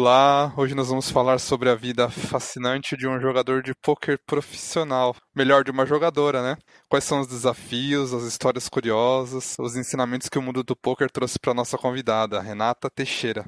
Olá, hoje nós vamos falar sobre a vida fascinante de um jogador de pôquer profissional, melhor de uma jogadora, né? Quais são os desafios, as histórias curiosas, os ensinamentos que o mundo do pôquer trouxe para nossa convidada, Renata Teixeira.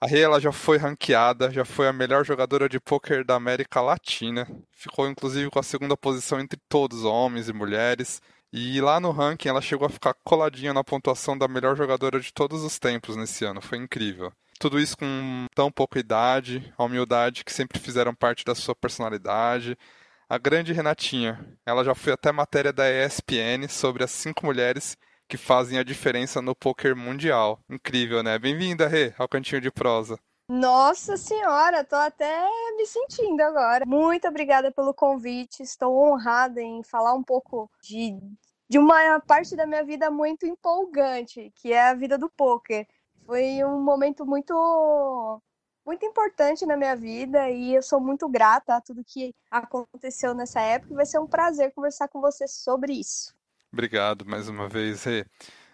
A Rei ela já foi ranqueada, já foi a melhor jogadora de pôquer da América Latina. Ficou inclusive com a segunda posição entre todos, homens e mulheres. E lá no ranking ela chegou a ficar coladinha na pontuação da melhor jogadora de todos os tempos nesse ano. Foi incrível. Tudo isso com tão pouca idade, a humildade que sempre fizeram parte da sua personalidade. A grande Renatinha, ela já foi até matéria da ESPN sobre as cinco mulheres que fazem a diferença no poker mundial. Incrível, né? Bem-vinda, Rê, ao Cantinho de Prosa. Nossa senhora, tô até me sentindo agora. Muito obrigada pelo convite. Estou honrada em falar um pouco de, de uma parte da minha vida muito empolgante, que é a vida do poker foi um momento muito muito importante na minha vida e eu sou muito grata a tudo que aconteceu nessa época e vai ser um prazer conversar com você sobre isso. Obrigado mais uma vez, Rê.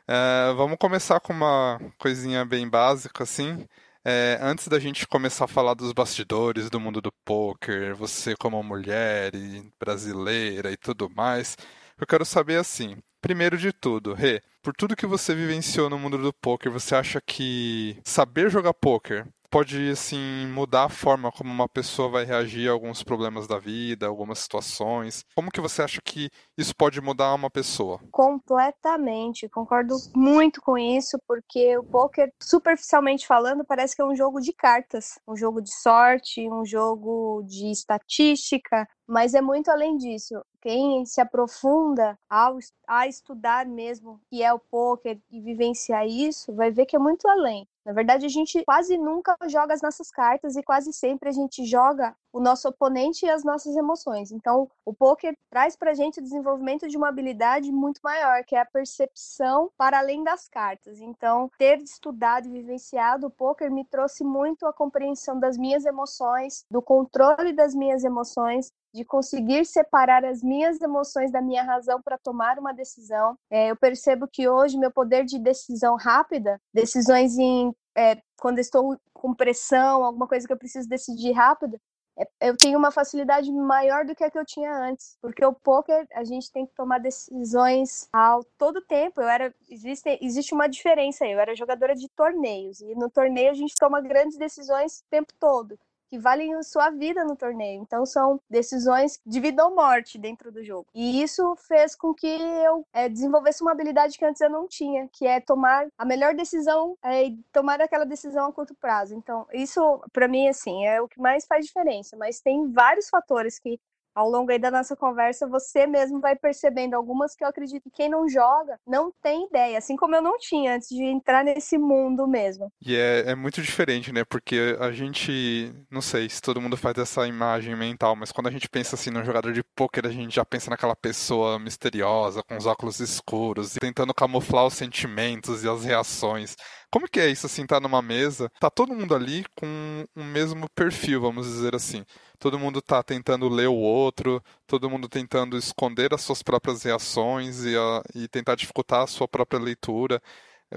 É, vamos começar com uma coisinha bem básica, assim. É, antes da gente começar a falar dos bastidores do mundo do poker, você como mulher e brasileira e tudo mais, eu quero saber assim, primeiro de tudo, Rê, por tudo que você vivenciou no mundo do poker, você acha que saber jogar poker pode assim mudar a forma como uma pessoa vai reagir a alguns problemas da vida, algumas situações. Como que você acha que isso pode mudar uma pessoa? Completamente, concordo muito com isso, porque o poker, superficialmente falando, parece que é um jogo de cartas, um jogo de sorte, um jogo de estatística, mas é muito além disso. Quem se aprofunda ao, a estudar mesmo que é o poker e vivenciar isso, vai ver que é muito além. Na verdade, a gente quase nunca joga as nossas cartas e quase sempre a gente joga o nosso oponente e as nossas emoções. Então, o poker traz para a gente o desenvolvimento de uma habilidade muito maior, que é a percepção para além das cartas. Então, ter estudado e vivenciado o poker me trouxe muito a compreensão das minhas emoções, do controle das minhas emoções, de conseguir separar as minhas emoções da minha razão para tomar uma decisão. É, eu percebo que hoje meu poder de decisão rápida, decisões em é, quando estou com pressão, alguma coisa que eu preciso decidir rápido, é, eu tenho uma facilidade maior do que a que eu tinha antes, porque o poker a gente tem que tomar decisões ao todo tempo. Eu era existe existe uma diferença. Eu era jogadora de torneios e no torneio a gente toma grandes decisões o tempo todo que valem sua vida no torneio. Então são decisões de vida ou morte dentro do jogo. E isso fez com que eu é, desenvolvesse uma habilidade que antes eu não tinha, que é tomar a melhor decisão é, e tomar aquela decisão a curto prazo. Então isso para mim assim é o que mais faz diferença. Mas tem vários fatores que ao longo aí da nossa conversa, você mesmo vai percebendo algumas que eu acredito que quem não joga não tem ideia, assim como eu não tinha antes de entrar nesse mundo mesmo. E é, é muito diferente, né? Porque a gente, não sei se todo mundo faz essa imagem mental, mas quando a gente pensa assim num jogador de pôquer, a gente já pensa naquela pessoa misteriosa, com os óculos escuros, tentando camuflar os sentimentos e as reações. Como que é isso, assim, tá numa mesa, tá todo mundo ali com o mesmo perfil, vamos dizer assim. Todo mundo tá tentando ler o outro, todo mundo tentando esconder as suas próprias reações e, a, e tentar dificultar a sua própria leitura.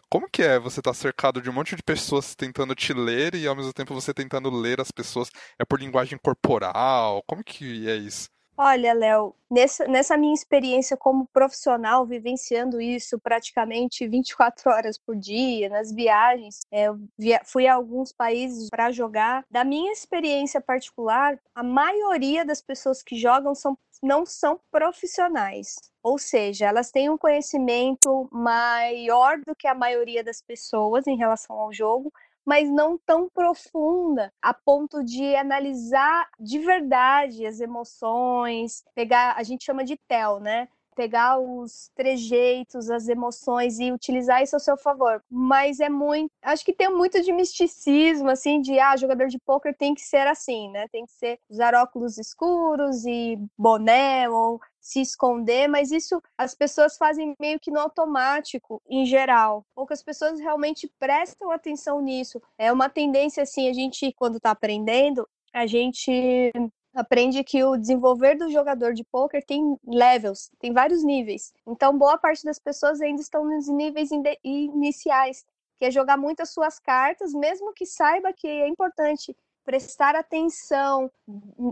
Como que é você estar tá cercado de um monte de pessoas tentando te ler e ao mesmo tempo você tentando ler as pessoas? É por linguagem corporal? Como que é isso? Olha, Léo, nessa, minha experiência como profissional, vivenciando isso praticamente 24 horas por dia, nas viagens, é, eu via, fui a alguns países para jogar. Da minha experiência particular, a maioria das pessoas que jogam são, não são profissionais. Ou seja, elas têm um conhecimento maior do que a maioria das pessoas em relação ao jogo, mas não tão profunda a ponto de analisar de verdade as emoções, pegar, a gente chama de TEL, né? pegar os trejeitos, as emoções e utilizar isso ao seu favor. Mas é muito, acho que tem muito de misticismo assim de ah, jogador de poker tem que ser assim, né? Tem que ser usar óculos escuros e boné ou se esconder, mas isso as pessoas fazem meio que no automático, em geral. Poucas pessoas realmente prestam atenção nisso. É uma tendência, assim, a gente, quando está aprendendo, a gente aprende que o desenvolver do jogador de poker tem levels, tem vários níveis. Então, boa parte das pessoas ainda estão nos níveis iniciais, que é jogar muito as suas cartas, mesmo que saiba que é importante prestar atenção,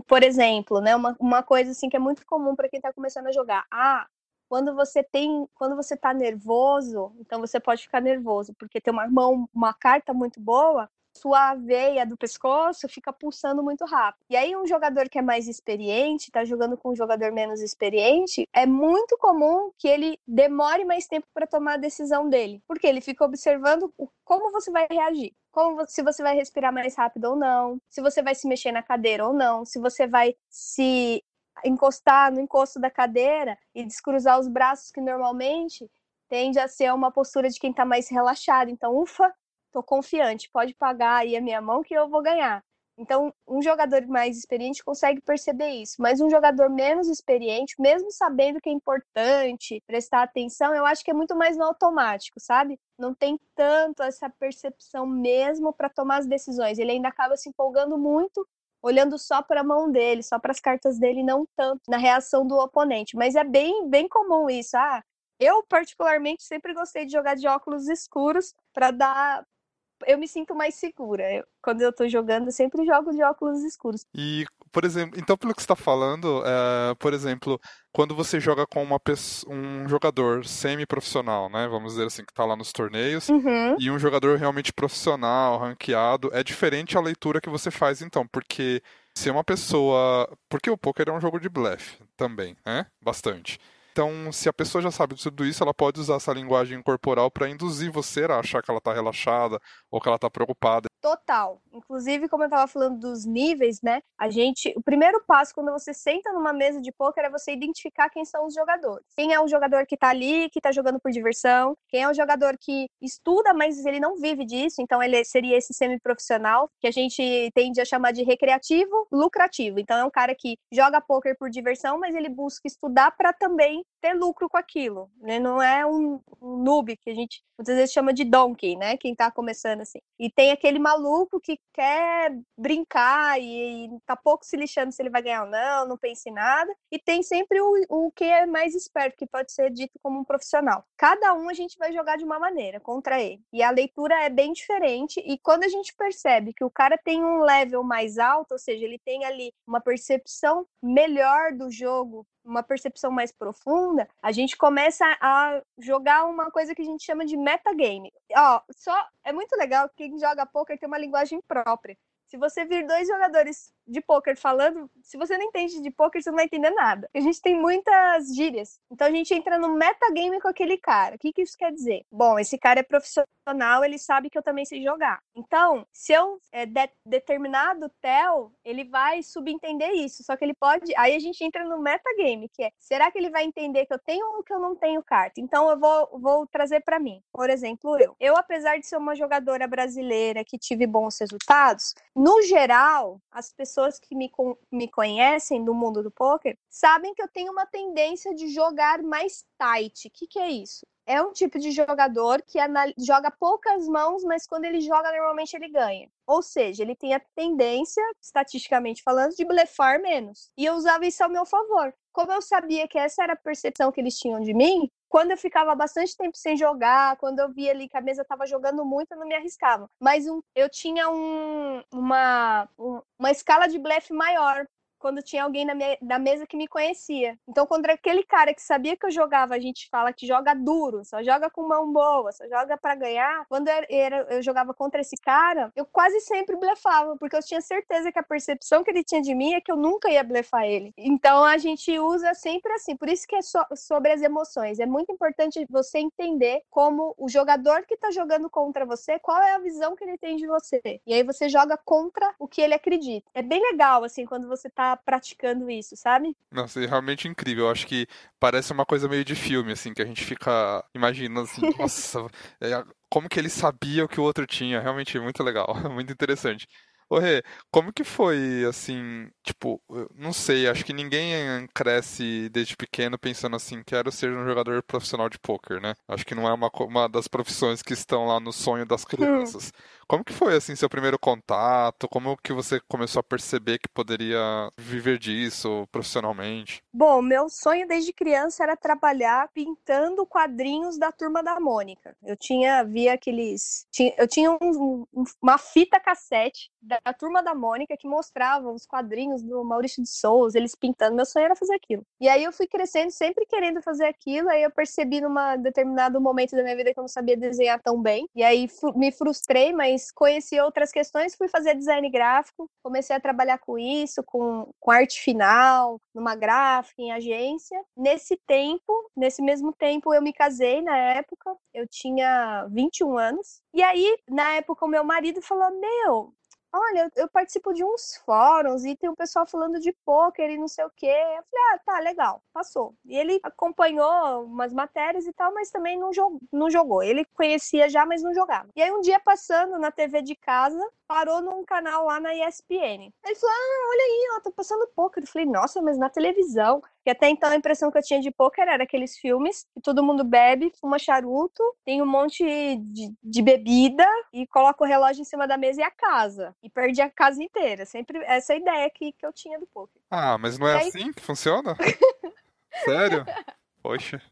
por exemplo, né? Uma, uma coisa assim que é muito comum para quem está começando a jogar. Ah, quando você tem, quando você está nervoso, então você pode ficar nervoso, porque tem uma mão, uma carta muito boa, sua veia do pescoço fica pulsando muito rápido. E aí um jogador que é mais experiente, está jogando com um jogador menos experiente, é muito comum que ele demore mais tempo para tomar a decisão dele, porque ele fica observando como você vai reagir como se você vai respirar mais rápido ou não, se você vai se mexer na cadeira ou não, se você vai se encostar no encosto da cadeira e descruzar os braços, que normalmente tende a ser uma postura de quem está mais relaxado. Então, ufa, tô confiante, pode pagar aí a minha mão que eu vou ganhar. Então, um jogador mais experiente consegue perceber isso, mas um jogador menos experiente, mesmo sabendo que é importante prestar atenção, eu acho que é muito mais no automático, sabe? Não tem tanto essa percepção mesmo para tomar as decisões. Ele ainda acaba se empolgando muito olhando só para a mão dele, só para as cartas dele, não tanto na reação do oponente. Mas é bem, bem comum isso. Ah, eu particularmente sempre gostei de jogar de óculos escuros para dar eu me sinto mais segura. Eu, quando eu tô jogando, eu sempre jogo de óculos escuros. E, por exemplo, então pelo que você está falando, é, por exemplo, quando você joga com uma pessoa, um jogador semi-profissional, né? Vamos dizer assim, que está lá nos torneios, uhum. e um jogador realmente profissional, ranqueado, é diferente a leitura que você faz, então, porque se é uma pessoa. Porque o poker é um jogo de blefe também, né? Bastante. Então, se a pessoa já sabe de tudo isso, ela pode usar essa linguagem corporal para induzir você a achar que ela está relaxada ou que ela está preocupada. Total. Inclusive, como eu estava falando dos níveis, né? A gente, o primeiro passo quando você senta numa mesa de poker é você identificar quem são os jogadores. Quem é o jogador que está ali, que está jogando por diversão? Quem é o jogador que estuda, mas ele não vive disso? Então, ele seria esse semi-profissional que a gente tende a chamar de recreativo, lucrativo. Então, é um cara que joga poker por diversão, mas ele busca estudar para também ter lucro com aquilo. Né? Não é um, um noob que a gente muitas vezes chama de donkey, né? Quem está começando assim. E tem aquele maluco que quer brincar e, e tá pouco se lixando se ele vai ganhar ou não, não pensa em nada. E tem sempre o, o que é mais esperto, que pode ser dito como um profissional. Cada um a gente vai jogar de uma maneira contra ele. E a leitura é bem diferente. E quando a gente percebe que o cara tem um level mais alto, ou seja, ele tem ali uma percepção melhor do jogo, uma percepção mais profunda, a gente começa a jogar uma coisa que a gente chama de metagame. Ó, só é muito legal que quem joga poker tem uma linguagem própria. Se você vir dois jogadores de poker falando, se você não entende de poker, você não vai entender nada. A gente tem muitas gírias. Então a gente entra no metagame com aquele cara. O que, que isso quer dizer? Bom, esse cara é profissional, ele sabe que eu também sei jogar. Então, se eu é, de, determinado tel, ele vai subentender isso. Só que ele pode. Aí a gente entra no metagame, que é: será que ele vai entender que eu tenho ou que eu não tenho carta? Então eu vou, vou trazer para mim. Por exemplo, eu. Eu, apesar de ser uma jogadora brasileira que tive bons resultados, no geral, as pessoas que me, me conhecem do mundo do poker sabem que eu tenho uma tendência de jogar mais tight. O que, que é isso? É um tipo de jogador que joga poucas mãos, mas quando ele joga, normalmente ele ganha. Ou seja, ele tem a tendência, estatisticamente falando, de blefar menos. E eu usava isso ao meu favor. Como eu sabia que essa era a percepção que eles tinham de mim, quando eu ficava bastante tempo sem jogar, quando eu via ali que a mesa estava jogando muito, eu não me arriscava. Mas um, eu tinha um, uma, um, uma escala de blefe maior quando tinha alguém na, na mesa que me conhecia. Então, quando aquele cara que sabia que eu jogava, a gente fala que joga duro, só joga com mão boa, só joga para ganhar. Quando eu, era, eu jogava contra esse cara, eu quase sempre blefava, porque eu tinha certeza que a percepção que ele tinha de mim é que eu nunca ia blefar ele. Então, a gente usa sempre assim. Por isso que é so, sobre as emoções. É muito importante você entender como o jogador que tá jogando contra você, qual é a visão que ele tem de você. E aí você joga contra o que ele acredita. É bem legal, assim, quando você tá tá praticando isso, sabe? Nossa, é realmente incrível. Eu acho que parece uma coisa meio de filme, assim, que a gente fica imaginando assim, nossa, é, como que ele sabia o que o outro tinha? Realmente muito legal, muito interessante. Ô Rê, como que foi, assim, tipo, não sei, acho que ninguém cresce desde pequeno pensando assim, quero ser um jogador profissional de pôquer, né? Acho que não é uma, uma das profissões que estão lá no sonho das crianças. Como que foi, assim, seu primeiro contato? Como que você começou a perceber que poderia viver disso profissionalmente? Bom, meu sonho desde criança era trabalhar pintando quadrinhos da Turma da Mônica. Eu tinha, via aqueles... eu tinha um, uma fita cassete da Turma da Mônica que mostrava os quadrinhos do Maurício de Souza, eles pintando. Meu sonho era fazer aquilo. E aí eu fui crescendo, sempre querendo fazer aquilo. Aí eu percebi num determinado momento da minha vida que eu não sabia desenhar tão bem. E aí me frustrei, mas mas conheci outras questões, fui fazer design gráfico, comecei a trabalhar com isso, com, com arte final, numa gráfica, em agência. Nesse tempo, nesse mesmo tempo, eu me casei na época, eu tinha 21 anos. E aí, na época, o meu marido falou: Meu, olha, eu, participo de uns fóruns e tem um pessoal falando de pôquer e não sei o quê. Eu falei, ah, tá, legal, passou. E ele acompanhou umas matérias e tal, mas também não, jog não jogou. Ele conhecia já, mas não jogava. E aí um dia passando na TV de casa, parou num canal lá na ESPN. Ele falou, ah, olha aí, ó, tá passando pôquer. Eu falei, nossa, mas na televisão. Que até então a impressão que eu tinha de pôquer era aqueles filmes que todo mundo bebe, fuma charuto, tem um monte de, de bebida e coloca o relógio em cima da mesa e a casa. E perde a casa inteira. Sempre essa é ideia que, que eu tinha do pôquer. Ah, mas não é aí... assim que funciona? Sério? Poxa.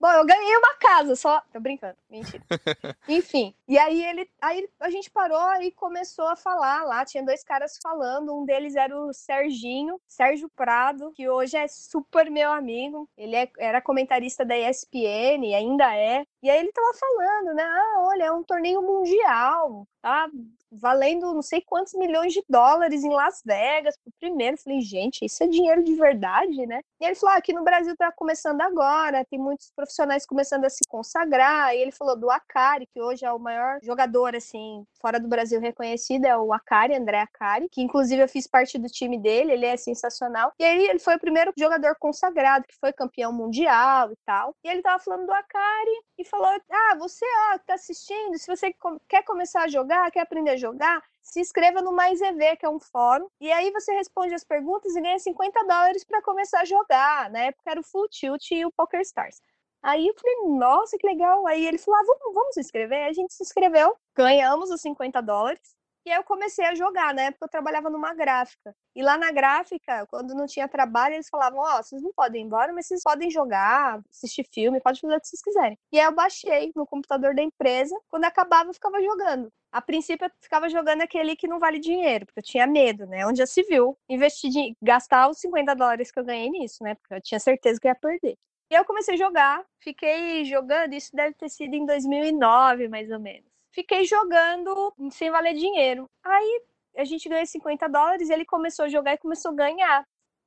Bom, eu ganhei uma casa, só. Tô brincando, mentira. Enfim, e aí ele. Aí a gente parou e começou a falar lá. Tinha dois caras falando. Um deles era o Serginho, Sérgio Prado, que hoje é super meu amigo. Ele é, era comentarista da ESPN, ainda é. E aí ele tava falando, né? Ah, olha, é um torneio mundial, tá? Valendo não sei quantos milhões de dólares em Las Vegas pro primeiro. falei, gente, isso é dinheiro de verdade, né? E ele falou: ah, aqui no Brasil tá começando agora, tem muitos profissionais começando a se consagrar. E ele falou do Akari, que hoje é o maior jogador, assim, fora do Brasil reconhecido, é o Akari, André Akari, que inclusive eu fiz parte do time dele, ele é sensacional. E aí ele foi o primeiro jogador consagrado, que foi campeão mundial e tal. E ele tava falando do Akari e falou: Ah, você ó, que tá assistindo, se você quer começar a jogar, quer aprender a jogar, se inscreva no Mais EV, que é um fórum, e aí você responde as perguntas e ganha 50 dólares para começar a jogar. Na época era o Full Tilt e o Poker Stars. Aí eu falei, nossa, que legal. Aí ele falou, ah, vamos, vamos se inscrever. Aí a gente se inscreveu, ganhamos os 50 dólares. E aí eu comecei a jogar, na época eu trabalhava numa gráfica. E lá na gráfica, quando não tinha trabalho, eles falavam, ó, oh, vocês não podem ir embora, mas vocês podem jogar, assistir filme, pode fazer o que vocês quiserem. E aí eu baixei no computador da empresa, quando acabava eu ficava jogando. A princípio eu ficava jogando aquele que não vale dinheiro, porque eu tinha medo, né? Onde já se viu, investir, de, gastar os 50 dólares que eu ganhei nisso, né? Porque eu tinha certeza que ia perder. E eu comecei a jogar, fiquei jogando, isso deve ter sido em 2009, mais ou menos fiquei jogando sem valer dinheiro. Aí a gente ganhou 50 dólares ele começou a jogar e começou a ganhar.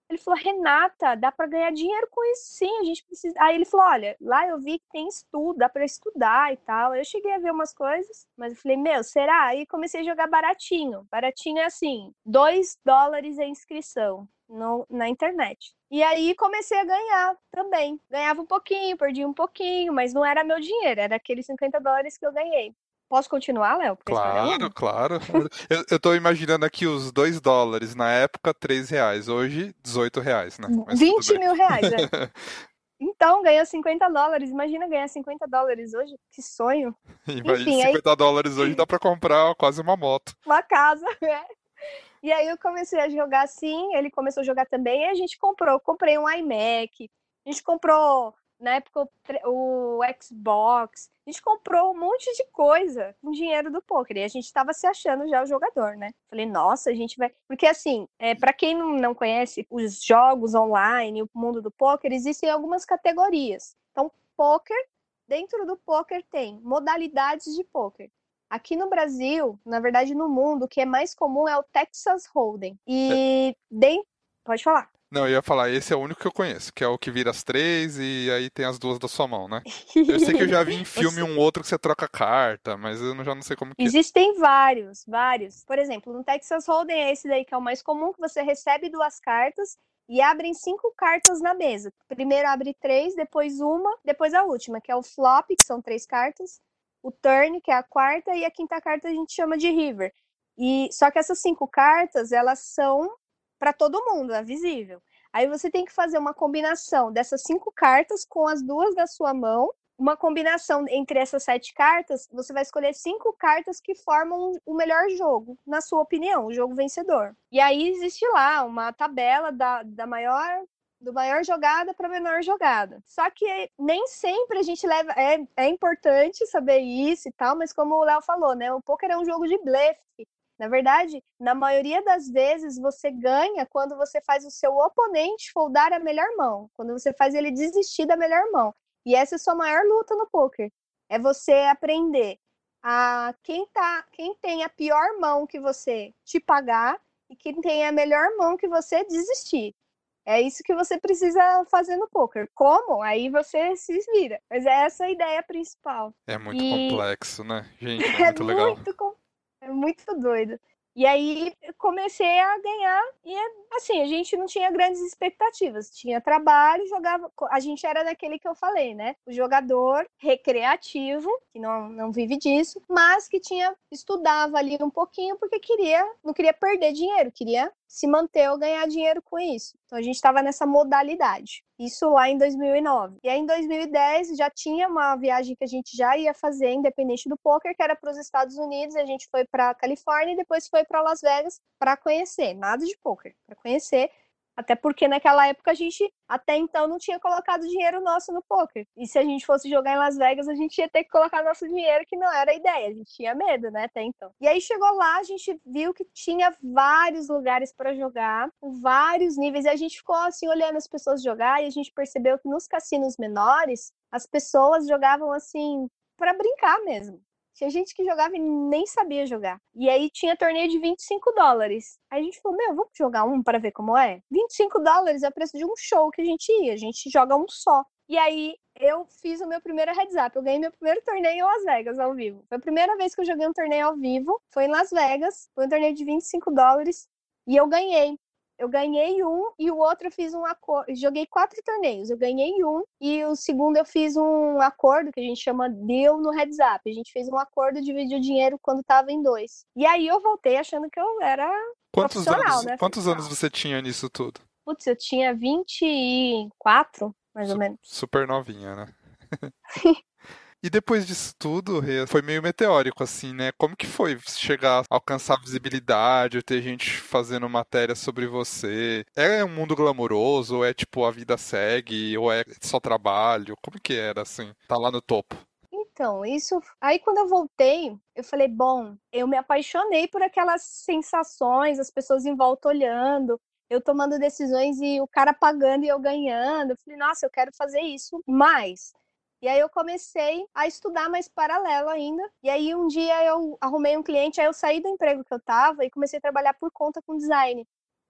Ele falou, Renata, dá para ganhar dinheiro com isso sim, a gente precisa. Aí ele falou, olha, lá eu vi que tem estudo, dá para estudar e tal. Eu cheguei a ver umas coisas, mas eu falei, meu, será? Aí comecei a jogar baratinho. Baratinho é assim, 2 dólares a inscrição no, na internet. E aí comecei a ganhar também. Ganhava um pouquinho, perdia um pouquinho, mas não era meu dinheiro, era aqueles 50 dólares que eu ganhei. Posso continuar, Léo? Claro, claro. eu, eu tô imaginando aqui os 2 dólares, na época 3 reais, hoje 18 reais, né? Mas 20 mil reais, é. Então, ganhou 50 dólares. Imagina ganhar 50 dólares hoje. Que sonho. Imagina, 50 aí... dólares hoje dá pra comprar quase uma moto. Uma casa, é. E aí eu comecei a jogar assim, ele começou a jogar também, e a gente comprou. comprei um iMac, a gente comprou na época o, Xbox, a gente comprou um monte de coisa com dinheiro do poker e a gente estava se achando já o jogador, né? Falei, nossa, a gente vai. Porque assim, é, para quem não, não conhece os jogos online, o mundo do poker, existem algumas categorias. Então, poker, dentro do poker tem modalidades de poker. Aqui no Brasil, na verdade no mundo, o que é mais comum é o Texas Hold'em. E é. dentro... Pode falar. Não, eu ia falar, esse é o único que eu conheço, que é o que vira as três e aí tem as duas da sua mão, né? Eu sei que eu já vi em filme um outro que você troca carta, mas eu já não sei como que é. Existem vários, vários. Por exemplo, no Texas Hold'em é esse daí que é o mais comum, que você recebe duas cartas e abrem cinco cartas na mesa. Primeiro abre três, depois uma, depois a última, que é o flop, que são três cartas, o turn, que é a quarta, e a quinta carta a gente chama de river. E só que essas cinco cartas, elas são para todo mundo, é visível. Aí você tem que fazer uma combinação dessas cinco cartas com as duas da sua mão. Uma combinação entre essas sete cartas, você vai escolher cinco cartas que formam o melhor jogo, na sua opinião, o jogo vencedor. E aí existe lá uma tabela da, da maior do maior jogada para menor jogada. Só que nem sempre a gente leva. É, é importante saber isso e tal, mas como o Léo falou, né? O poker é um jogo de blefe. Na verdade, na maioria das vezes você ganha quando você faz o seu oponente foldar a melhor mão, quando você faz ele desistir da melhor mão. E essa é a sua maior luta no poker. É você aprender a quem tá, quem tem a pior mão que você te pagar e quem tem a melhor mão que você desistir. É isso que você precisa fazer no poker. Como? Aí você se vira. Mas é essa a ideia principal. É muito e... complexo, né? Gente, é, é muito legal. Muito complexo é muito doido. E aí comecei a ganhar e assim, a gente não tinha grandes expectativas, tinha trabalho, jogava, a gente era daquele que eu falei, né? O jogador recreativo, que não, não vive disso, mas que tinha estudava ali um pouquinho porque queria, não queria perder dinheiro, queria se manter ou ganhar dinheiro com isso. Então a gente estava nessa modalidade. Isso lá em 2009. E aí em 2010 já tinha uma viagem que a gente já ia fazer independente do poker, que era para os Estados Unidos, a gente foi para Califórnia e depois foi para Las Vegas para conhecer, nada de poker, para conhecer até porque naquela época a gente até então não tinha colocado dinheiro nosso no poker. E se a gente fosse jogar em Las Vegas, a gente ia ter que colocar nosso dinheiro, que não era a ideia. A gente tinha medo, né, até então. E aí chegou lá, a gente viu que tinha vários lugares para jogar, vários níveis, e a gente ficou assim olhando as pessoas jogar e a gente percebeu que nos cassinos menores, as pessoas jogavam assim para brincar mesmo. Tinha gente que jogava e nem sabia jogar. E aí tinha torneio de 25 dólares. Aí a gente falou, meu, vamos jogar um para ver como é? 25 dólares é o preço de um show que a gente ia. A gente joga um só. E aí eu fiz o meu primeiro heads up. Eu ganhei meu primeiro torneio em Las Vegas ao vivo. Foi a primeira vez que eu joguei um torneio ao vivo. Foi em Las Vegas. Foi um torneio de 25 dólares. E eu ganhei eu ganhei um e o outro eu fiz um acordo. Joguei quatro torneios, eu ganhei um e o segundo eu fiz um acordo que a gente chama deal no heads up. A gente fez um acordo, dividir o dinheiro quando estava em dois. E aí eu voltei achando que eu era quantos anos, né? Quantos anos você tinha nisso tudo? Putz, eu tinha 24, mais ou menos. Super novinha, né? E depois disso tudo, foi meio meteórico, assim, né? Como que foi chegar a alcançar visibilidade, ter gente fazendo matéria sobre você? É um mundo glamouroso, ou é tipo a vida segue, ou é só trabalho? Como que era, assim, tá lá no topo? Então, isso. Aí quando eu voltei, eu falei, bom, eu me apaixonei por aquelas sensações, as pessoas em volta olhando, eu tomando decisões e o cara pagando e eu ganhando. Eu falei, nossa, eu quero fazer isso mais. E aí eu comecei a estudar mais paralelo ainda. E aí um dia eu arrumei um cliente, aí eu saí do emprego que eu tava e comecei a trabalhar por conta com design.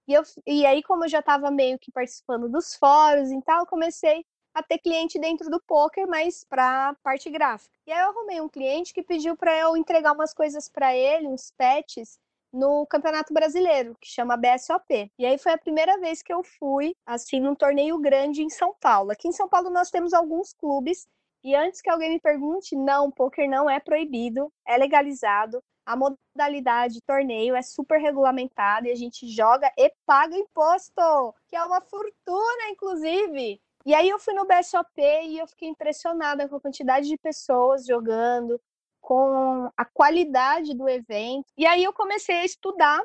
E, eu, e aí, como eu já estava meio que participando dos fóruns e tal, comecei a ter cliente dentro do poker, mas para parte gráfica. E aí eu arrumei um cliente que pediu para eu entregar umas coisas para ele, uns patches, no Campeonato Brasileiro, que chama BSOP. E aí foi a primeira vez que eu fui, assim, num torneio grande em São Paulo. Aqui em São Paulo nós temos alguns clubes e antes que alguém me pergunte, não, poker não é proibido, é legalizado. A modalidade torneio é super regulamentada e a gente joga e paga imposto, que é uma fortuna, inclusive. E aí eu fui no BSOP e eu fiquei impressionada com a quantidade de pessoas jogando, com a qualidade do evento. E aí eu comecei a estudar.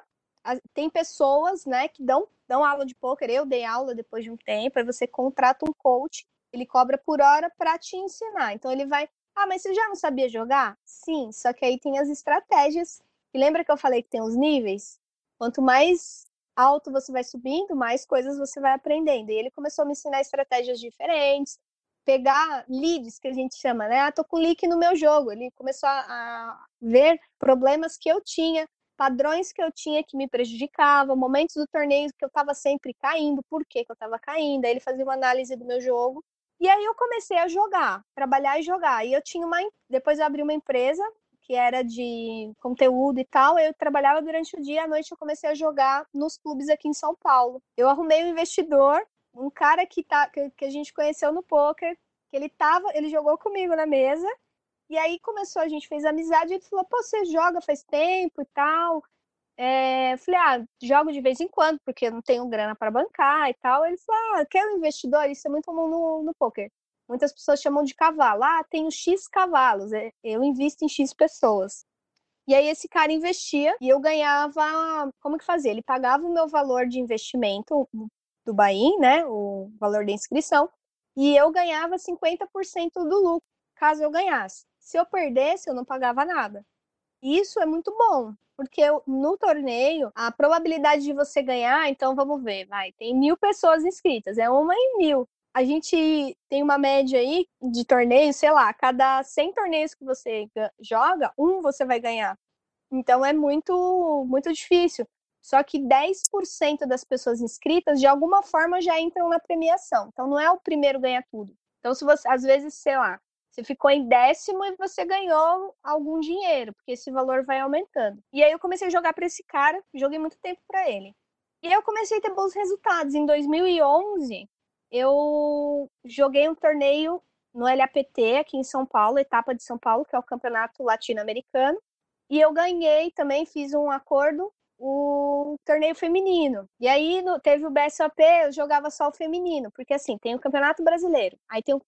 Tem pessoas, né, que dão, dão aula de poker. Eu dei aula depois de um tempo. Aí você contrata um coach ele cobra por hora para te ensinar. Então ele vai, ah, mas você já não sabia jogar? Sim, só que aí tem as estratégias. E lembra que eu falei que tem os níveis? Quanto mais alto você vai subindo, mais coisas você vai aprendendo. E ele começou a me ensinar estratégias diferentes, pegar leads que a gente chama, né? Ah, tô com leak no meu jogo. Ele começou a, a ver problemas que eu tinha padrões que eu tinha que me prejudicavam, momentos do torneio que eu estava sempre caindo, por que, que eu estava caindo. Aí ele fazia uma análise do meu jogo. E aí eu comecei a jogar, trabalhar e jogar. E eu tinha uma. Depois eu abri uma empresa que era de conteúdo e tal. Eu trabalhava durante o dia, à noite eu comecei a jogar nos clubes aqui em São Paulo. Eu arrumei um investidor, um cara que, tá, que, a gente conheceu no poker, que ele tava, ele jogou comigo na mesa. E aí começou, a gente fez amizade, ele falou, pô, você joga faz tempo e tal. É, falei, ah, jogo de vez em quando, porque eu não tenho grana para bancar e tal. Ele falou, ah, quer um investidor? Isso é muito comum no, no poker. Muitas pessoas chamam de cavalo. Ah, tenho X cavalos, é, eu invisto em X pessoas. E aí esse cara investia e eu ganhava. Como que fazia? Ele pagava o meu valor de investimento do Bahia, né? O valor da inscrição, e eu ganhava 50% do lucro, caso eu ganhasse. Se eu perdesse, eu não pagava nada. Isso é muito bom, porque no torneio, a probabilidade de você ganhar, então vamos ver, vai, tem mil pessoas inscritas, é uma em mil a gente tem uma média aí de torneios, sei lá, cada 100 torneios que você joga, um você vai ganhar. Então é muito, muito difícil. Só que 10% das pessoas inscritas, de alguma forma, já entram na premiação. Então não é o primeiro ganhar tudo. Então, se você, às vezes, sei lá, você ficou em décimo e você ganhou algum dinheiro, porque esse valor vai aumentando. E aí eu comecei a jogar para esse cara, joguei muito tempo para ele. E aí eu comecei a ter bons resultados. Em 2011, eu joguei um torneio no LAPT aqui em São Paulo, etapa de São Paulo, que é o Campeonato Latino-Americano. E eu ganhei também, fiz um acordo, o torneio feminino. E aí no, teve o BSOP, eu jogava só o feminino, porque assim, tem o Campeonato Brasileiro. Aí tem o,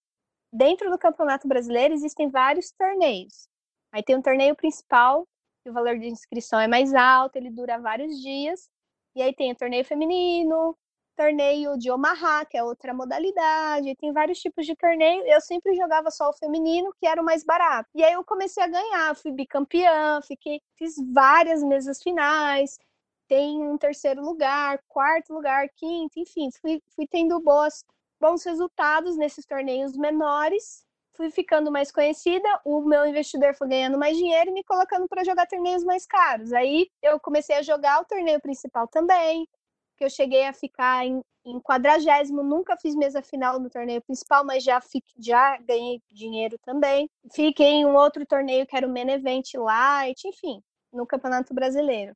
dentro do Campeonato Brasileiro existem vários torneios. Aí tem um torneio principal, que o valor de inscrição é mais alto, ele dura vários dias. E aí tem o torneio feminino, torneio de Omaha, que é outra modalidade, tem vários tipos de torneio. Eu sempre jogava só o feminino, que era o mais barato. E aí eu comecei a ganhar, fui bicampeã, fiquei, fiz várias mesas finais, tem um terceiro lugar, quarto lugar, quinto, enfim, fui, fui tendo boas, bons resultados nesses torneios menores. Fui ficando mais conhecida, o meu investidor foi ganhando mais dinheiro e me colocando para jogar torneios mais caros. Aí eu comecei a jogar o torneio principal também, que eu cheguei a ficar em, em quadragésimo, nunca fiz mesa final no torneio principal, mas já, fiquei, já ganhei dinheiro também. Fiquei em um outro torneio que era o Men Event Light, enfim, no Campeonato Brasileiro.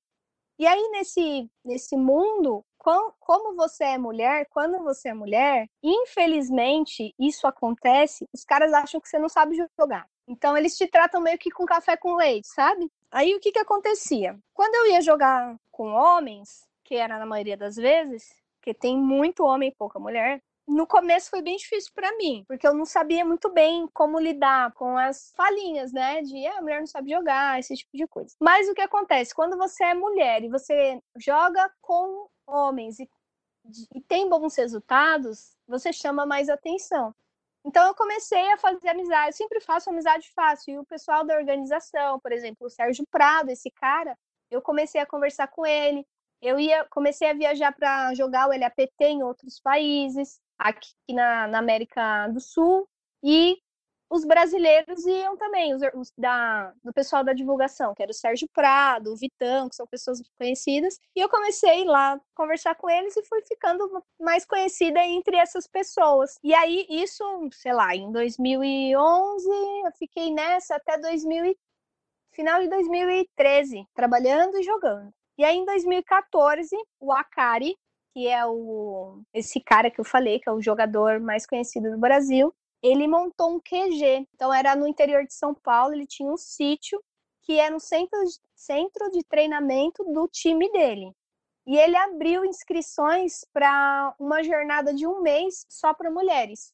E aí, nesse, nesse mundo, com, como você é mulher, quando você é mulher, infelizmente, isso acontece, os caras acham que você não sabe jogar. Então, eles te tratam meio que com café com leite, sabe? Aí, o que que acontecia? Quando eu ia jogar com homens, que era na maioria das vezes, que tem muito homem e pouca mulher, no começo foi bem difícil para mim, porque eu não sabia muito bem como lidar com as falinhas, né? De ah, a mulher não sabe jogar, esse tipo de coisa. Mas o que acontece? Quando você é mulher e você joga com homens e, e tem bons resultados, você chama mais atenção. Então eu comecei a fazer amizade, eu sempre faço amizade fácil. E o pessoal da organização, por exemplo, o Sérgio Prado, esse cara, eu comecei a conversar com ele eu ia comecei a viajar para jogar o LAPT em outros países, aqui na, na, América do Sul, e os brasileiros iam também, os, os, da, do pessoal da divulgação, que era o Sérgio Prado, o Vitão, que são pessoas conhecidas, e eu comecei lá conversar com eles e fui ficando mais conhecida entre essas pessoas. E aí, isso, sei lá, em 2011, eu fiquei nessa até 2000 final de 2013, trabalhando e jogando. E aí, em 2014, o Akari, que é o esse cara que eu falei, que é o jogador mais conhecido do Brasil, ele montou um QG. Então, era no interior de São Paulo, ele tinha um sítio que era um centro, centro de treinamento do time dele. E ele abriu inscrições para uma jornada de um mês só para mulheres.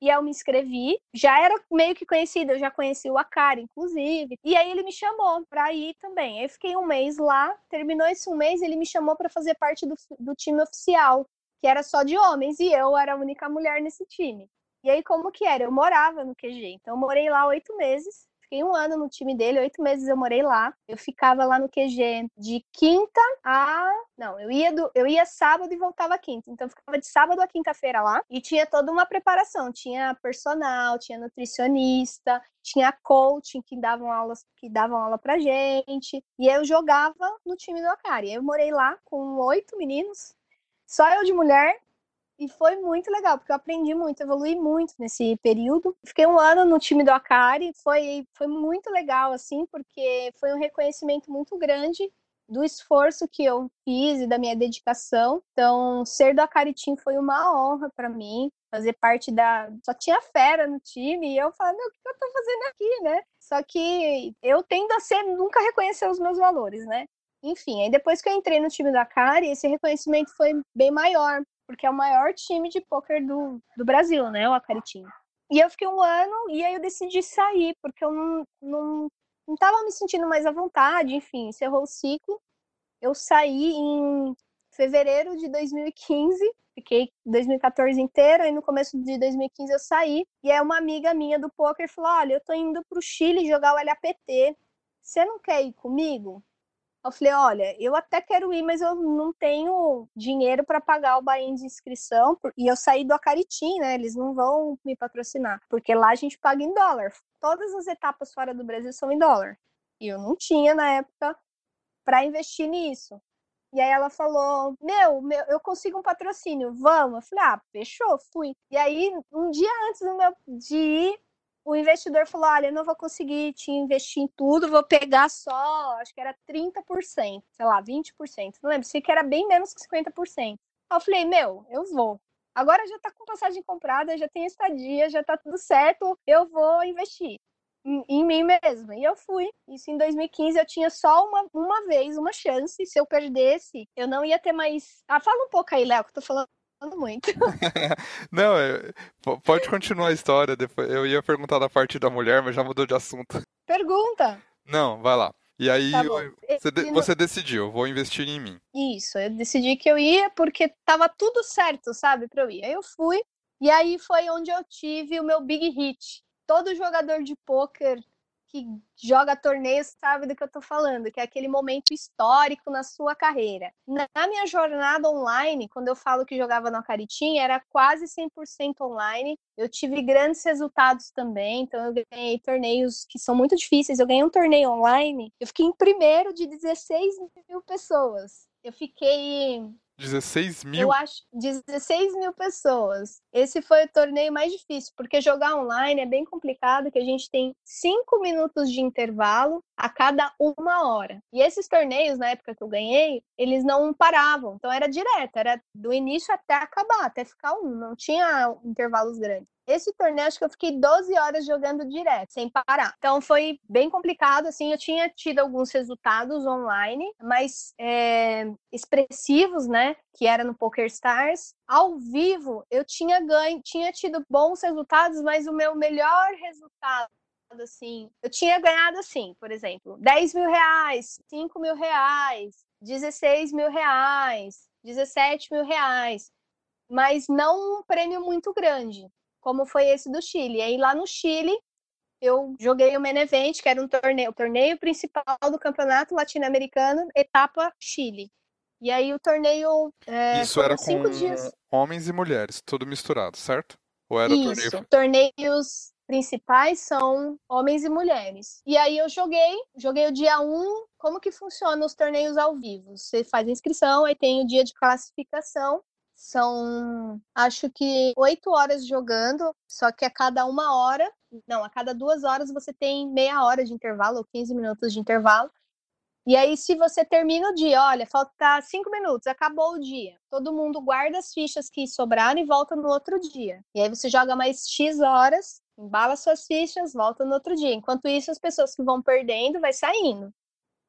E eu me inscrevi, já era meio que conhecida, eu já conheci o Akari, inclusive. E aí ele me chamou para ir também. Eu fiquei um mês lá, terminou esse um mês, ele me chamou para fazer parte do, do time oficial, que era só de homens, e eu era a única mulher nesse time. E aí, como que era? Eu morava no QG, então eu morei lá oito meses, Fiquei um ano no time dele, oito meses eu morei lá. Eu ficava lá no QG de quinta a. Não, eu ia, do... eu ia sábado e voltava quinta. Então eu ficava de sábado a quinta-feira lá e tinha toda uma preparação. Tinha personal, tinha nutricionista, tinha coaching que davam aulas que davam aula pra gente. E eu jogava no time do Akari. Eu morei lá com oito meninos, só eu de mulher, e foi muito legal, porque eu aprendi muito, evolui muito nesse período. Fiquei um ano no time do Akari, foi, foi muito legal, assim, porque foi um reconhecimento muito grande do esforço que eu fiz e da minha dedicação. Então, ser do Akari Team foi uma honra para mim, fazer parte da. Só tinha fera no time, e eu falei, meu, o que eu tô fazendo aqui, né? Só que eu tendo a ser, nunca reconhecer os meus valores, né? Enfim, aí depois que eu entrei no time da Akari, esse reconhecimento foi bem maior, porque é o maior time de pôquer do, do Brasil, né? O Acaritim. E eu fiquei um ano e aí eu decidi sair, porque eu não, não, não tava me sentindo mais à vontade, enfim, encerrou o ciclo. Eu saí em fevereiro de 2015, fiquei 2014 inteiro, e no começo de 2015 eu saí, e aí uma amiga minha do poker falou: Olha, eu tô indo pro Chile jogar o LAPT. Você não quer ir comigo? Eu falei, olha, eu até quero ir, mas eu não tenho dinheiro para pagar o bain de inscrição. E eu saí do Acaritim, né? Eles não vão me patrocinar, porque lá a gente paga em dólar. Todas as etapas fora do Brasil são em dólar. E eu não tinha na época para investir nisso. E aí ela falou: meu, meu, eu consigo um patrocínio, vamos? Eu falei: ah, fechou, fui. E aí, um dia antes do meu, de ir, o investidor falou: olha, eu não vou conseguir te investir em tudo, vou pegar só, acho que era 30%, sei lá, 20%. Não lembro, sei que era bem menos que 50%. Aí eu falei: meu, eu vou. Agora já tá com passagem comprada, já tem estadia, já tá tudo certo, eu vou investir em, em mim mesma. E eu fui. Isso em 2015 eu tinha só uma, uma vez, uma chance. Se eu perdesse, eu não ia ter mais. Ah, fala um pouco aí, Léo, que eu tô falando muito. Não, é, pode continuar a história. Depois. Eu ia perguntar da parte da mulher, mas já mudou de assunto. Pergunta. Não, vai lá. E aí tá eu, você, de, você, decidiu, vou investir em mim. Isso, eu decidi que eu ia porque tava tudo certo, sabe, para eu ir. Aí eu fui, e aí foi onde eu tive o meu big hit. Todo jogador de pôquer que joga torneios sabe do que eu tô falando, que é aquele momento histórico na sua carreira. Na minha jornada online, quando eu falo que jogava no Acaritim, era quase 100% online. Eu tive grandes resultados também, então eu ganhei torneios que são muito difíceis. Eu ganhei um torneio online, eu fiquei em primeiro de 16 mil pessoas. Eu fiquei 16 mil? Eu acho 16 mil pessoas. Esse foi o torneio mais difícil, porque jogar online é bem complicado, que a gente tem cinco minutos de intervalo a cada uma hora. E esses torneios, na época que eu ganhei, eles não paravam. Então era direto, era do início até acabar, até ficar um. Não tinha intervalos grandes. Esse torneio, acho que eu fiquei 12 horas jogando direto, sem parar. Então foi bem complicado, assim. Eu tinha tido alguns resultados online, mas é, expressivos, né? Que era no Poker Stars. Ao vivo, eu tinha ganho, tinha tido bons resultados, mas o meu melhor resultado assim, eu tinha ganhado assim, por exemplo, 10 mil reais, 5 mil reais, 16 mil reais, 17 mil reais, mas não um prêmio muito grande como foi esse do Chile. E aí lá no Chile, eu joguei o Main Event, que era um torneio, o torneio principal do campeonato latino-americano, etapa Chile. E aí o torneio. É, Isso era com dias. homens e mulheres, tudo misturado, certo? Ou era Isso, torneio... torneios principais são homens e mulheres. E aí eu joguei, joguei o dia 1. Como que funciona os torneios ao vivo? Você faz a inscrição, aí tem o dia de classificação. São, acho que, oito horas jogando, só que a cada uma hora, não, a cada duas horas você tem meia hora de intervalo, ou 15 minutos de intervalo. E aí, se você termina o dia, olha, falta cinco minutos, acabou o dia. Todo mundo guarda as fichas que sobraram e volta no outro dia. E aí você joga mais X horas, embala suas fichas, volta no outro dia. Enquanto isso, as pessoas que vão perdendo vai saindo.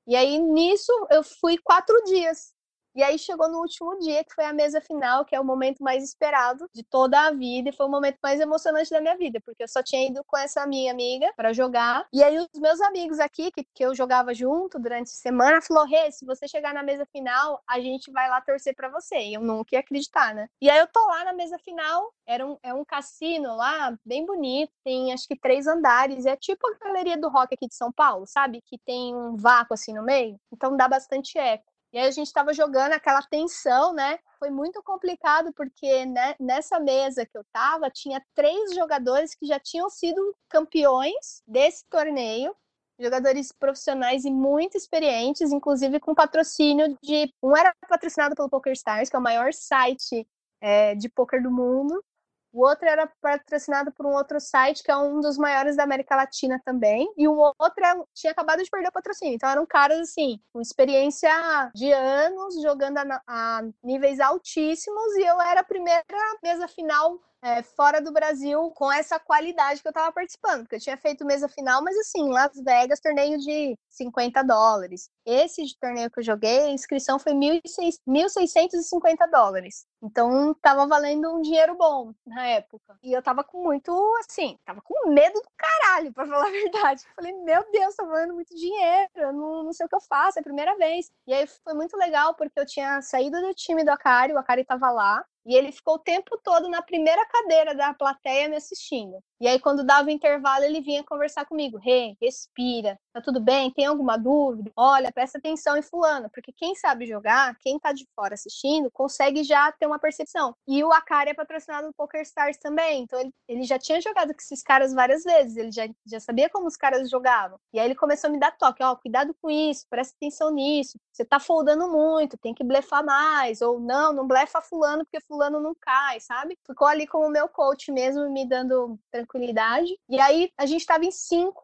E aí, nisso, eu fui quatro dias. E aí chegou no último dia, que foi a mesa final, que é o momento mais esperado de toda a vida, e foi o momento mais emocionante da minha vida, porque eu só tinha ido com essa minha amiga para jogar. E aí os meus amigos aqui, que, que eu jogava junto durante a semana, falou: Rê, se você chegar na mesa final, a gente vai lá torcer para você. E eu nunca ia acreditar, né? E aí eu tô lá na mesa final, era um, é um cassino lá, bem bonito, tem acho que três andares, é tipo a galeria do rock aqui de São Paulo, sabe? Que tem um vácuo assim no meio, então dá bastante eco. E aí a gente estava jogando aquela tensão, né? Foi muito complicado porque né, nessa mesa que eu tava tinha três jogadores que já tinham sido campeões desse torneio, jogadores profissionais e muito experientes, inclusive com patrocínio de um era patrocinado pelo PokerStars, que é o maior site é, de poker do mundo, o outro era patrocinado por um outro site, que é um dos maiores da América Latina também. E o outro é tinha acabado de perder o patrocínio. Então eram caras, assim, com experiência de anos, jogando a, a níveis altíssimos. E eu era a primeira mesa final é, fora do Brasil com essa qualidade que eu tava participando, porque eu tinha feito mesa final, mas assim, Las Vegas, torneio de 50 dólares. Esse de torneio que eu joguei, a inscrição foi 1.650 dólares. Então tava valendo um dinheiro bom na época. E eu tava com muito, assim, tava com medo do caralho, pra falar a verdade. Eu falei, meu Deus, tá valendo muito dinheiro, eu não, não sei o que eu faço, é a primeira vez. E aí foi muito legal, porque eu tinha saído do time do Akari, o Akari tava lá, e ele ficou o tempo todo na primeira cadeira da plateia me assistindo. E aí, quando dava intervalo, ele vinha conversar comigo. Rê, hey, respira, tá tudo bem? Tem alguma dúvida? Olha, presta atenção em fulano, porque quem sabe jogar, quem tá de fora assistindo, consegue já ter uma percepção. E o Akari é patrocinado do Poker Stars também, então ele, ele já tinha jogado com esses caras várias vezes, ele já, já sabia como os caras jogavam. E aí ele começou a me dar toque, ó, cuidado com isso, presta atenção nisso, você tá foldando muito, tem que blefar mais, ou não, não blefa fulano, porque fulano não cai, sabe? Ficou ali como meu coach mesmo, me dando tranquilidade. E aí a gente estava em cinco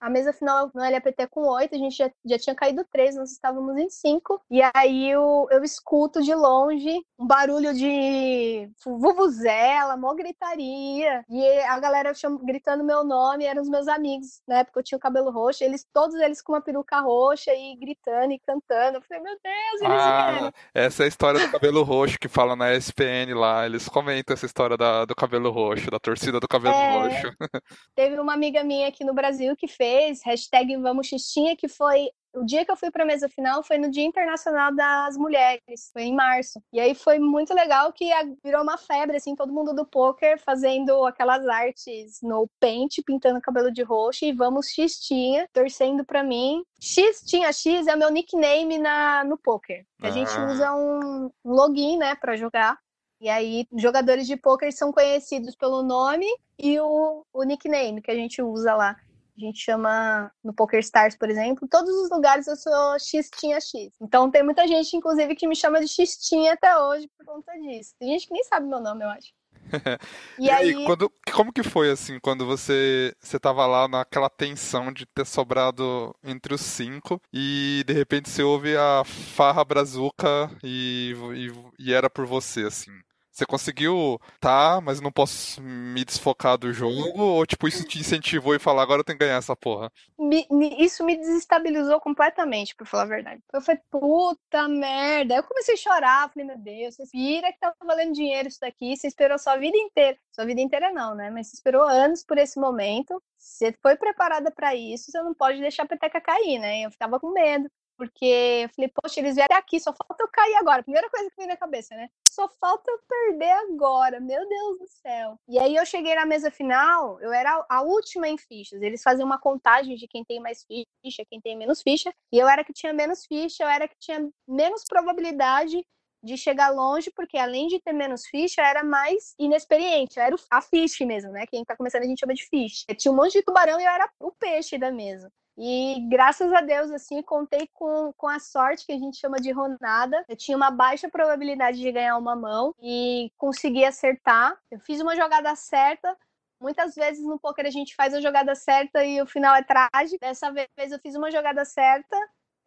a mesa final no LAPT com oito, a gente já, já tinha caído três, nós estávamos em cinco. E aí eu, eu escuto de longe um barulho de vuvuzela, mó gritaria. E a galera chama, gritando meu nome, eram os meus amigos, né? Porque eu tinha o cabelo roxo, eles, todos eles com uma peruca roxa e gritando e cantando. Eu falei, meu Deus, eles ah, vieram. Essa é a história do cabelo roxo que fala na ESPN lá. Eles comentam essa história da, do cabelo roxo, da torcida do cabelo é, roxo. Teve uma amiga minha aqui no Brasil que fez fez, hashtag Vamos Xixinha, que foi o dia que eu fui para a mesa final foi no Dia Internacional das Mulheres, foi em março. E aí foi muito legal que virou uma febre, assim, todo mundo do poker fazendo aquelas artes no pente, pintando cabelo de roxo e vamos xistinha, torcendo para mim. Xistinha X é o meu nickname na, no poker. A gente ah. usa um login, né, para jogar. E aí, jogadores de poker são conhecidos pelo nome e o, o nickname que a gente usa lá. A gente chama no Poker Stars, por exemplo, todos os lugares eu sou Xtinha X. Então tem muita gente, inclusive, que me chama de Xtinha até hoje por conta disso. Tem gente que nem sabe meu nome, eu acho. e, e aí, quando, como que foi assim, quando você você tava lá naquela tensão de ter sobrado entre os cinco e de repente você ouve a farra brazuca e, e, e era por você, assim? Você conseguiu, tá, mas não posso me desfocar do jogo? Ou, tipo, isso te incentivou e falar, agora eu tenho que ganhar essa porra? Me, me, isso me desestabilizou completamente, por falar a verdade. Eu falei, puta merda. Aí eu comecei a chorar, falei, meu Deus, você vira que tá valendo dinheiro isso daqui, você esperou sua vida inteira. Sua vida inteira não, né? Mas você esperou anos por esse momento. Você foi preparada para isso, você não pode deixar a peteca cair, né? Eu ficava com medo porque eu falei, poxa, eles vieram aqui, só falta eu cair agora. Primeira coisa que veio na cabeça, né? Só falta eu perder agora, meu Deus do céu. E aí eu cheguei na mesa final, eu era a última em fichas. Eles faziam uma contagem de quem tem mais ficha, quem tem menos ficha, e eu era que tinha menos ficha, eu era que tinha menos probabilidade de chegar longe, porque além de ter menos ficha, era mais inexperiente. Era a ficha mesmo, né? Quem tá começando a gente chama de ficha. Eu tinha um monte de tubarão e eu era o peixe da mesa. E graças a Deus, assim, contei com, com a sorte que a gente chama de ronada. Eu tinha uma baixa probabilidade de ganhar uma mão e consegui acertar. Eu fiz uma jogada certa. Muitas vezes no poker a gente faz a jogada certa e o final é trágico. Dessa vez eu fiz uma jogada certa.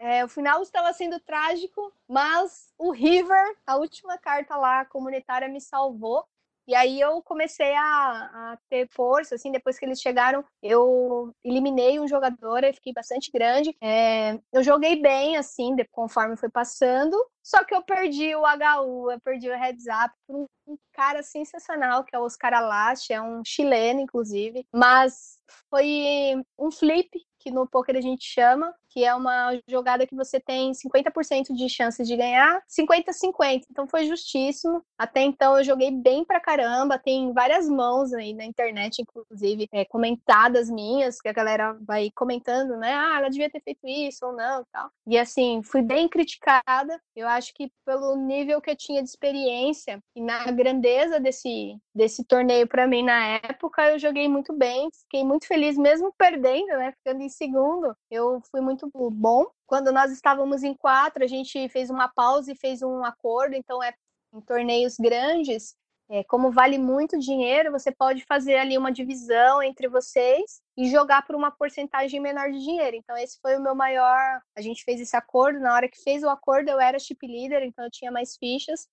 É, o final estava sendo trágico, mas o River, a última carta lá comunitária, me salvou. E aí eu comecei a, a, ter força, assim, depois que eles chegaram, eu eliminei um jogador, e fiquei bastante grande. É, eu joguei bem, assim, conforme foi passando, só que eu perdi o HU, eu perdi o heads up por um, um cara sensacional, que é o Oscar Alaste, é um chileno, inclusive, mas foi um flip que no poker a gente chama, que é uma jogada que você tem 50% de chances de ganhar, 50-50. Então foi justíssimo. Até então eu joguei bem pra caramba. Tem várias mãos aí na internet, inclusive, é, comentadas minhas, que a galera vai comentando, né? Ah, ela devia ter feito isso ou não tal. E assim, fui bem criticada. Eu acho que pelo nível que eu tinha de experiência e na grandeza desse, desse torneio para mim na época, eu joguei muito bem. Fiquei muito feliz, mesmo perdendo, né? Ficando em segundo, eu fui muito bom. Quando nós estávamos em quatro, a gente fez uma pausa e fez um acordo. Então, é em torneios grandes, é, como vale muito dinheiro, você pode fazer ali uma divisão entre vocês e jogar por uma porcentagem menor de dinheiro. Então, esse foi o meu maior. A gente fez esse acordo. Na hora que fez o acordo, eu era chip leader, então eu tinha mais fichas.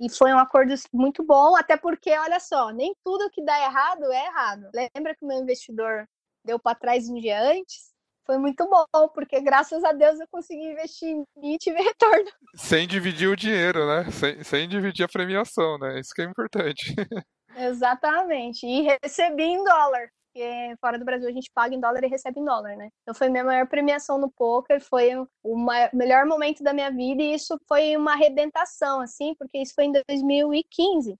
E foi um acordo muito bom, até porque, olha só, nem tudo que dá errado é errado. Lembra que o meu investidor deu para trás um dia antes? Foi muito bom, porque graças a Deus eu consegui investir em mim e tive retorno. Sem dividir o dinheiro, né? Sem, sem dividir a premiação, né? Isso que é importante. Exatamente. E recebi em dólar porque fora do Brasil a gente paga em dólar e recebe em dólar, né? Então foi minha maior premiação no poker, foi o maior, melhor momento da minha vida e isso foi uma arrebentação, assim, porque isso foi em 2015.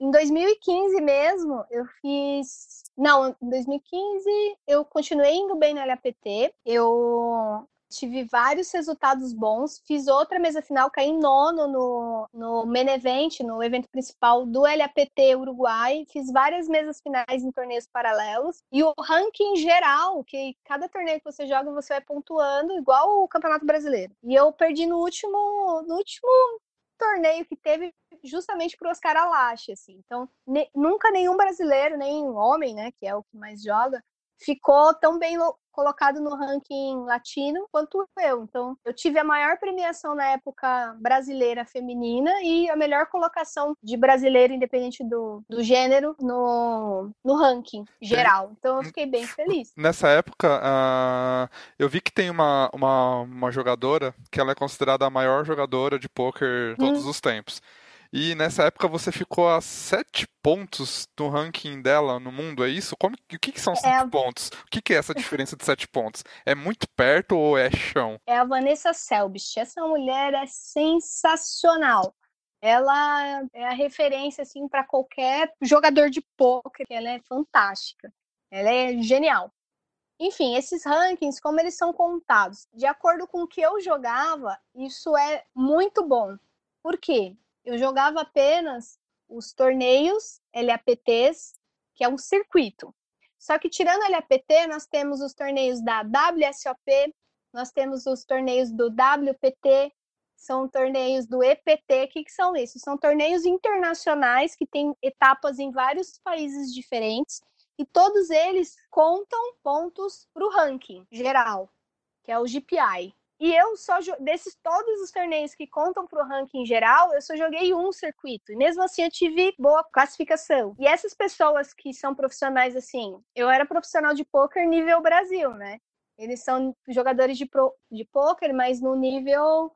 Em 2015 mesmo, eu fiz. Não, em 2015 eu continuei indo bem no LAPT. Eu tive vários resultados bons. Fiz outra mesa final, caí nono no, no main event, no evento principal do LAPT Uruguai. Fiz várias mesas finais em torneios paralelos. E o ranking geral, que cada torneio que você joga, você vai pontuando, igual o Campeonato Brasileiro. E eu perdi no último, no último torneio que teve justamente para o Oscar Alache, assim. Então, ne, nunca nenhum brasileiro, nem homem, né, que é o que mais joga, ficou tão bem colocado no ranking latino quanto eu. Então, eu tive a maior premiação na época brasileira feminina e a melhor colocação de brasileiro, independente do, do gênero, no, no ranking geral. Então, eu fiquei bem feliz. Nessa época, uh, eu vi que tem uma, uma, uma jogadora que ela é considerada a maior jogadora de poker todos hum. os tempos. E nessa época você ficou a sete pontos do ranking dela no mundo, é isso? Como, o que, que são sete é... pontos? O que, que é essa diferença de sete pontos? É muito perto ou é chão? É a Vanessa Selbst. Essa mulher é sensacional. Ela é a referência assim para qualquer jogador de poker. Ela é fantástica. Ela é genial. Enfim, esses rankings, como eles são contados, de acordo com o que eu jogava, isso é muito bom. Por quê? Eu jogava apenas os torneios LAPTs, que é um circuito. Só que tirando LAPT, nós temos os torneios da WSOP, nós temos os torneios do WPT, são torneios do EPT. O que, que são esses? São torneios internacionais que têm etapas em vários países diferentes e todos eles contam pontos para o ranking geral, que é o GPI. E eu só, desses todos os torneios que contam para o ranking geral, eu só joguei um circuito. E mesmo assim eu tive boa classificação. E essas pessoas que são profissionais assim, eu era profissional de poker nível Brasil, né? Eles são jogadores de, pro, de poker, mas no nível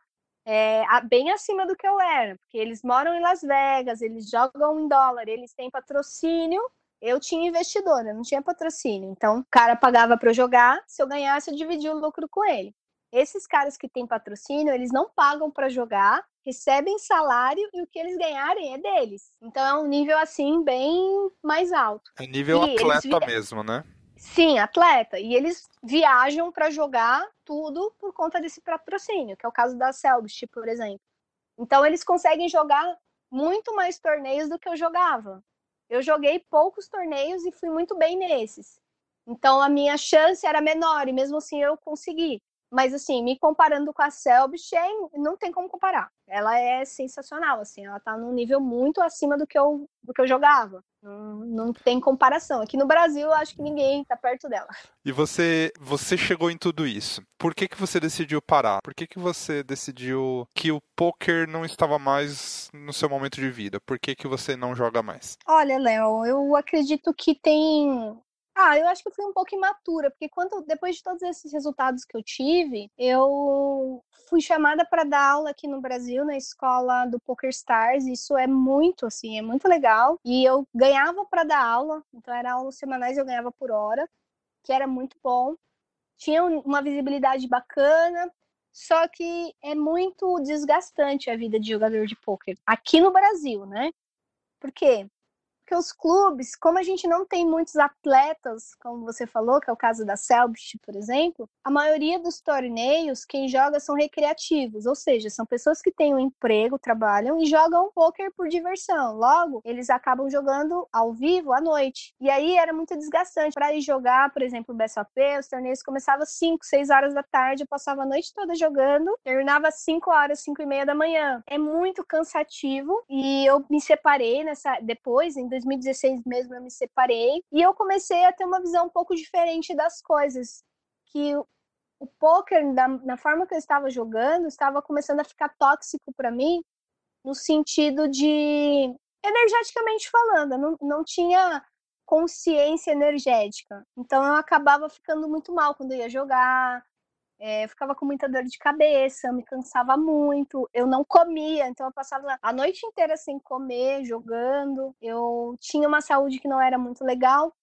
é, bem acima do que eu era, porque eles moram em Las Vegas, eles jogam em dólar, eles têm patrocínio. Eu tinha investidora, não tinha patrocínio. Então, o cara pagava para eu jogar, se eu ganhasse, eu dividia o lucro com ele. Esses caras que têm patrocínio, eles não pagam para jogar, recebem salário e o que eles ganharem é deles. Então é um nível assim bem mais alto. É nível e atleta vi... mesmo, né? Sim, atleta. E eles viajam para jogar tudo por conta desse patrocínio, que é o caso da Selbst, por exemplo. Então eles conseguem jogar muito mais torneios do que eu jogava. Eu joguei poucos torneios e fui muito bem nesses. Então a minha chance era menor e mesmo assim eu consegui. Mas, assim, me comparando com a Selbst, não tem como comparar. ela é sensacional, assim, ela tá num nível muito acima do que eu, do que eu jogava. Não, não tem comparação. Aqui no Brasil, acho que ninguém tá perto dela. E você, você chegou em tudo isso. Por que, que você decidiu parar? Por que, que você decidiu que o poker não estava mais no seu momento de vida? Por que, que você não joga mais? Olha, Léo, eu acredito que tem ah, eu acho que eu fui um pouco imatura, porque quando depois de todos esses resultados que eu tive, eu fui chamada para dar aula aqui no Brasil na escola do Poker Stars. Isso é muito assim, é muito legal. E eu ganhava para dar aula, então era aulas semanais eu ganhava por hora, que era muito bom. Tinha uma visibilidade bacana, só que é muito desgastante a vida de jogador de poker aqui no Brasil, né? Por quê? Porque os clubes, como a gente não tem muitos atletas, como você falou, que é o caso da Selbst, por exemplo, a maioria dos torneios, quem joga são recreativos, ou seja, são pessoas que têm um emprego, trabalham e jogam poker por diversão. Logo, eles acabam jogando ao vivo à noite. E aí era muito desgastante para ir jogar, por exemplo, o BSOP, os torneios começavam às 5, 6 horas da tarde, eu passava a noite toda jogando, terminava às 5 horas, 5 e meia da manhã. É muito cansativo e eu me separei nessa depois, em 2016 mesmo eu me separei e eu comecei a ter uma visão um pouco diferente das coisas, que o poker na forma que eu estava jogando estava começando a ficar tóxico para mim no sentido de energeticamente falando, não, não tinha consciência energética. Então eu acabava ficando muito mal quando eu ia jogar, é, ficava com muita dor de cabeça, me cansava muito, eu não comia, então eu passava a noite inteira sem comer, jogando. Eu tinha uma saúde que não era muito legal.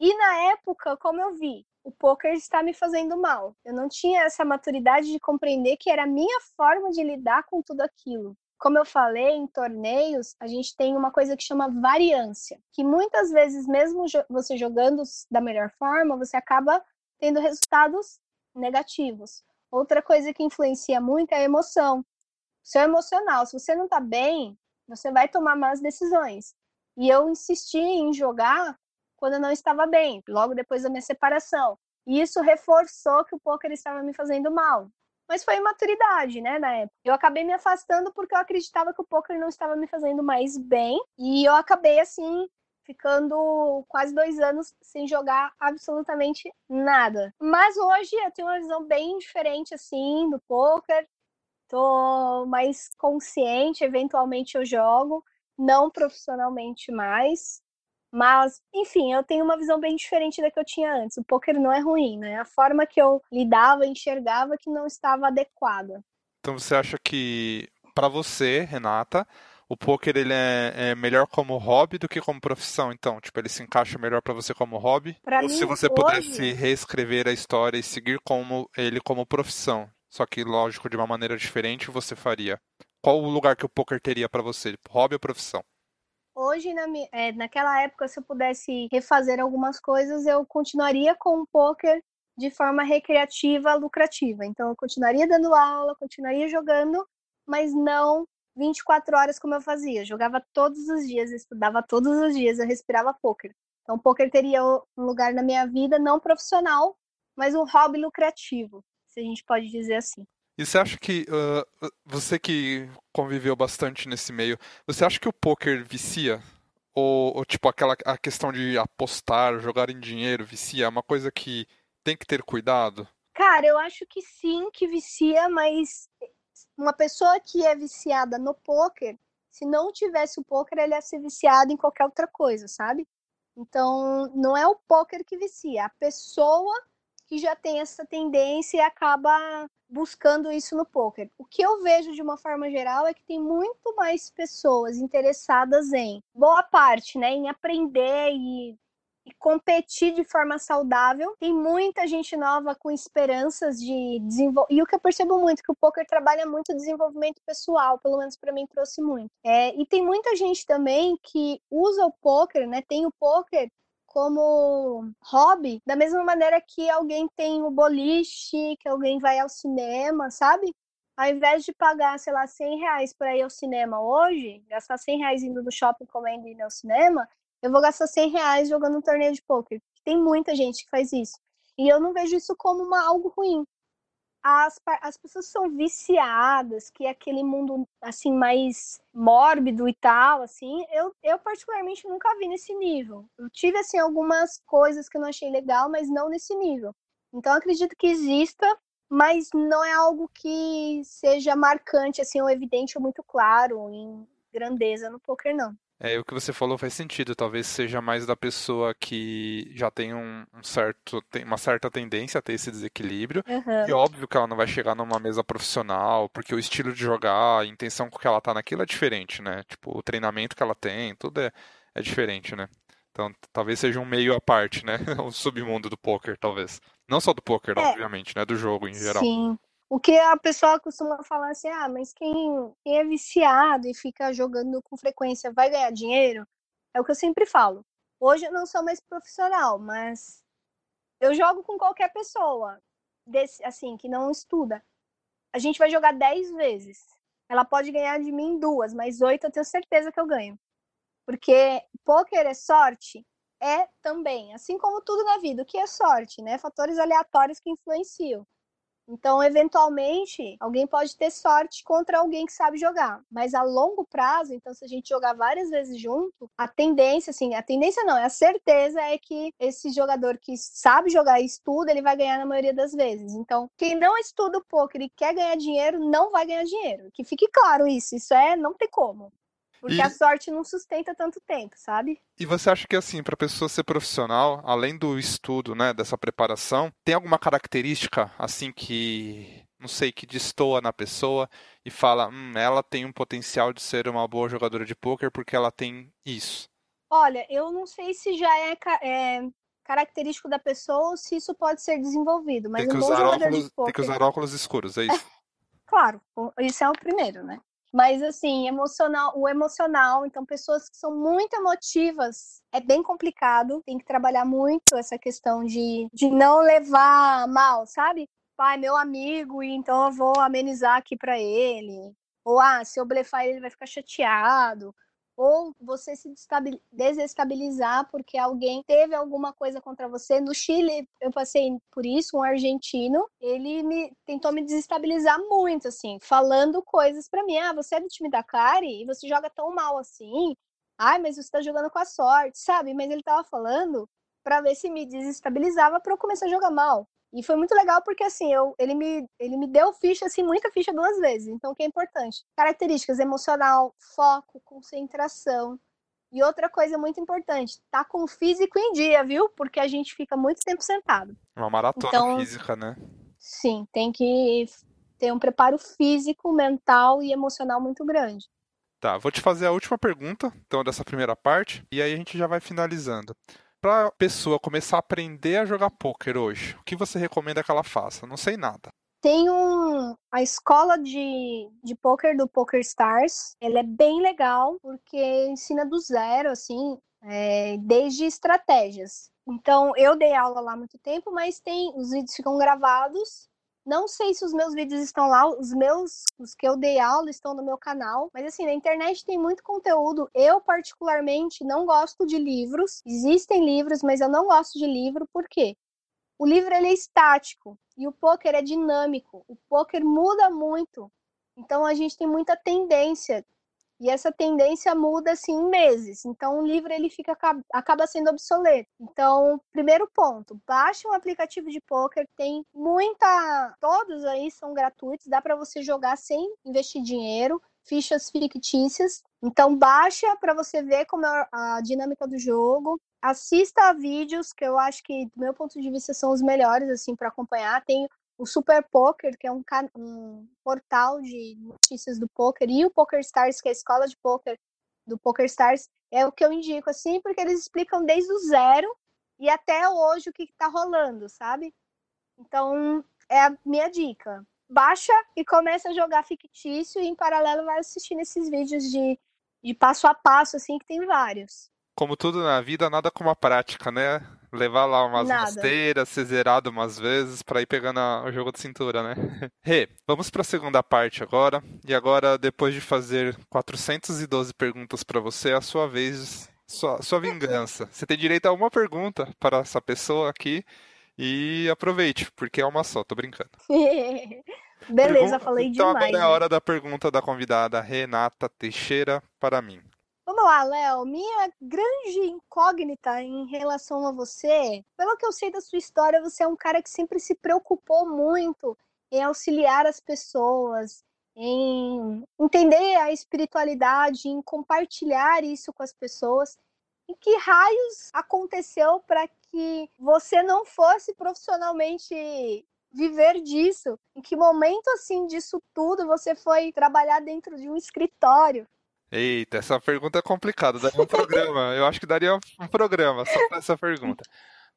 E na época, como eu vi, o poker está me fazendo mal. Eu não tinha essa maturidade de compreender que era a minha forma de lidar com tudo aquilo. Como eu falei, em torneios, a gente tem uma coisa que chama variância, que muitas vezes, mesmo você jogando da melhor forma, você acaba tendo resultados negativos. Outra coisa que influencia muito é a emoção. Seu emocional, se você não tá bem, você vai tomar más decisões. E eu insisti em jogar quando eu não estava bem, logo depois da minha separação. E isso reforçou que o poker estava me fazendo mal. Mas foi imaturidade, né, na época. Eu acabei me afastando porque eu acreditava que o poker não estava me fazendo mais bem. E eu acabei, assim, ficando quase dois anos sem jogar absolutamente nada. Mas hoje eu tenho uma visão bem diferente, assim, do poker. Tô mais consciente, eventualmente eu jogo, não profissionalmente mais. Mas, enfim, eu tenho uma visão bem diferente da que eu tinha antes. O poker não é ruim, né? A forma que eu lidava, enxergava que não estava adequada. Então você acha que para você, Renata, o poker ele é, é, melhor como hobby do que como profissão, então? Tipo, ele se encaixa melhor para você como hobby? Pra Ou mim, se você hoje... pudesse reescrever a história e seguir como ele como profissão, só que lógico de uma maneira diferente, você faria? Qual o lugar que o poker teria para você, hobby ou profissão? Hoje, na, é, naquela época, se eu pudesse refazer algumas coisas, eu continuaria com o poker de forma recreativa, lucrativa. Então, eu continuaria dando aula, continuaria jogando, mas não 24 horas como eu fazia. Eu jogava todos os dias, estudava todos os dias, eu respirava poker. Então, poker teria um lugar na minha vida não profissional, mas um hobby lucrativo, se a gente pode dizer assim. E você acha que, uh, você que conviveu bastante nesse meio, você acha que o poker vicia? Ou, ou, tipo, aquela a questão de apostar, jogar em dinheiro, vicia? É uma coisa que tem que ter cuidado? Cara, eu acho que sim, que vicia, mas uma pessoa que é viciada no poker, se não tivesse o poker, ele ia ser viciado em qualquer outra coisa, sabe? Então, não é o poker que vicia, é a pessoa que já tem essa tendência e acaba buscando isso no poker. O que eu vejo de uma forma geral é que tem muito mais pessoas interessadas em boa parte, né, em aprender e competir de forma saudável. Tem muita gente nova com esperanças de desenvolver. E o que eu percebo muito é que o poker trabalha muito desenvolvimento pessoal, pelo menos para mim trouxe muito. É, e tem muita gente também que usa o poker, né? Tem o poker como hobby, da mesma maneira que alguém tem o boliche, que alguém vai ao cinema, sabe? Ao invés de pagar, sei lá, 100 reais para ir ao cinema hoje, gastar 100 reais indo no shopping comendo e ir ao cinema, eu vou gastar 100 reais jogando um torneio de poker. Tem muita gente que faz isso. E eu não vejo isso como uma, algo ruim. as, as pessoas são viciadas, que é aquele mundo assim mais mórbido e tal, assim, eu, eu particularmente nunca vi nesse nível. Eu tive assim algumas coisas que eu não achei legal, mas não nesse nível. Então acredito que exista, mas não é algo que seja marcante assim ou evidente ou muito claro em grandeza no poker não. É, o que você falou faz sentido. Talvez seja mais da pessoa que já tem um, um certo, tem uma certa tendência a ter esse desequilíbrio. Uhum. E óbvio que ela não vai chegar numa mesa profissional, porque o estilo de jogar, a intenção com que ela tá naquilo é diferente, né? Tipo, o treinamento que ela tem, tudo é, é diferente, né? Então, talvez seja um meio à parte, né? o submundo do poker, talvez. Não só do poker, é. obviamente, né? Do jogo em geral. Sim. O que a pessoa costuma falar assim, ah, mas quem, quem é viciado e fica jogando com frequência vai ganhar dinheiro? É o que eu sempre falo. Hoje eu não sou mais profissional, mas eu jogo com qualquer pessoa, desse, assim, que não estuda. A gente vai jogar 10 vezes. Ela pode ganhar de mim duas, mas oito eu tenho certeza que eu ganho. Porque poker é sorte? É também, assim como tudo na vida. O que é sorte, né? Fatores aleatórios que influenciam. Então, eventualmente, alguém pode ter sorte contra alguém que sabe jogar. Mas a longo prazo, então, se a gente jogar várias vezes junto, a tendência, assim, a tendência não, a certeza é que esse jogador que sabe jogar e estuda, ele vai ganhar na maioria das vezes. Então, quem não estuda o poker e quer ganhar dinheiro, não vai ganhar dinheiro. Que fique claro isso. Isso é, não tem como. Porque e... a sorte não sustenta tanto tempo, sabe? E você acha que, assim, para a pessoa ser profissional, além do estudo, né, dessa preparação, tem alguma característica, assim, que, não sei, que destoa na pessoa e fala, hum, ela tem um potencial de ser uma boa jogadora de pôquer porque ela tem isso? Olha, eu não sei se já é, é característico da pessoa ou se isso pode ser desenvolvido, mas um usar óculos, tem que usar óculos escuros, é isso? claro, isso é o primeiro, né? Mas assim, emocional, o emocional, então pessoas que são muito emotivas, é bem complicado, tem que trabalhar muito essa questão de, de não levar mal, sabe? Pai, meu amigo, então eu vou amenizar aqui para ele. Ou ah, se eu blefar ele, ele vai ficar chateado ou você se desestabilizar porque alguém teve alguma coisa contra você. No Chile, eu passei por isso, um argentino, ele me tentou me desestabilizar muito, assim, falando coisas para mim. Ah, você é do time da Clary e você joga tão mal assim. Ai, mas você tá jogando com a sorte, sabe? Mas ele tava falando para ver se me desestabilizava para eu começar a jogar mal. E foi muito legal porque, assim, eu, ele, me, ele me deu ficha, assim, muita ficha duas vezes. Então, o que é importante? Características emocional, foco, concentração. E outra coisa muito importante, tá com o físico em dia, viu? Porque a gente fica muito tempo sentado. Uma maratona então, física, né? Sim, tem que ter um preparo físico, mental e emocional muito grande. Tá, vou te fazer a última pergunta, então, dessa primeira parte, e aí a gente já vai finalizando para pessoa começar a aprender a jogar poker hoje, o que você recomenda que ela faça? Não sei nada. Tem um, a escola de, de poker do Poker Stars. Ela é bem legal porque ensina do zero, assim, é, desde estratégias. Então, eu dei aula lá há muito tempo, mas tem os vídeos ficam gravados não sei se os meus vídeos estão lá, os meus, os que eu dei aula estão no meu canal, mas assim, na internet tem muito conteúdo. Eu, particularmente, não gosto de livros. Existem livros, mas eu não gosto de livro, por quê? O livro ele é estático e o poker é dinâmico. O poker muda muito. Então a gente tem muita tendência e essa tendência muda assim em meses. Então o livro ele fica acaba sendo obsoleto. Então, primeiro ponto, baixe um aplicativo de poker, tem muita, todos aí são gratuitos, dá para você jogar sem investir dinheiro, fichas fictícias. Então baixa para você ver como é a dinâmica do jogo. Assista a vídeos que eu acho que do meu ponto de vista são os melhores assim para acompanhar. Tem o Super Poker, que é um, um, portal de notícias do poker, e o Poker Stars, que é a escola de poker do Poker Stars, é o que eu indico, assim, porque eles explicam desde o zero e até hoje o que está rolando, sabe? Então, é a minha dica. Baixa e começa a jogar fictício e em paralelo vai assistindo esses vídeos de, de passo a passo, assim, que tem vários. Como tudo na vida, nada como a prática, né? levar lá umas Nada. rasteiras, ser zerado umas vezes para ir pegando a, o jogo de cintura, né? Rê, vamos para a segunda parte agora. E agora, depois de fazer 412 perguntas para você, é a sua vez, sua, sua vingança. Você tem direito a uma pergunta para essa pessoa aqui. E aproveite, porque é uma só, tô brincando. Beleza, falei então demais. Então agora é a hora da pergunta da convidada Renata Teixeira para mim. Vamos lá, Léo. Minha grande incógnita em relação a você, pelo que eu sei da sua história, você é um cara que sempre se preocupou muito em auxiliar as pessoas, em entender a espiritualidade, em compartilhar isso com as pessoas. E que raios aconteceu para que você não fosse profissionalmente viver disso? Em que momento assim disso tudo você foi trabalhar dentro de um escritório? Eita, essa pergunta é complicada, daria um programa. Eu acho que daria um programa só para essa pergunta.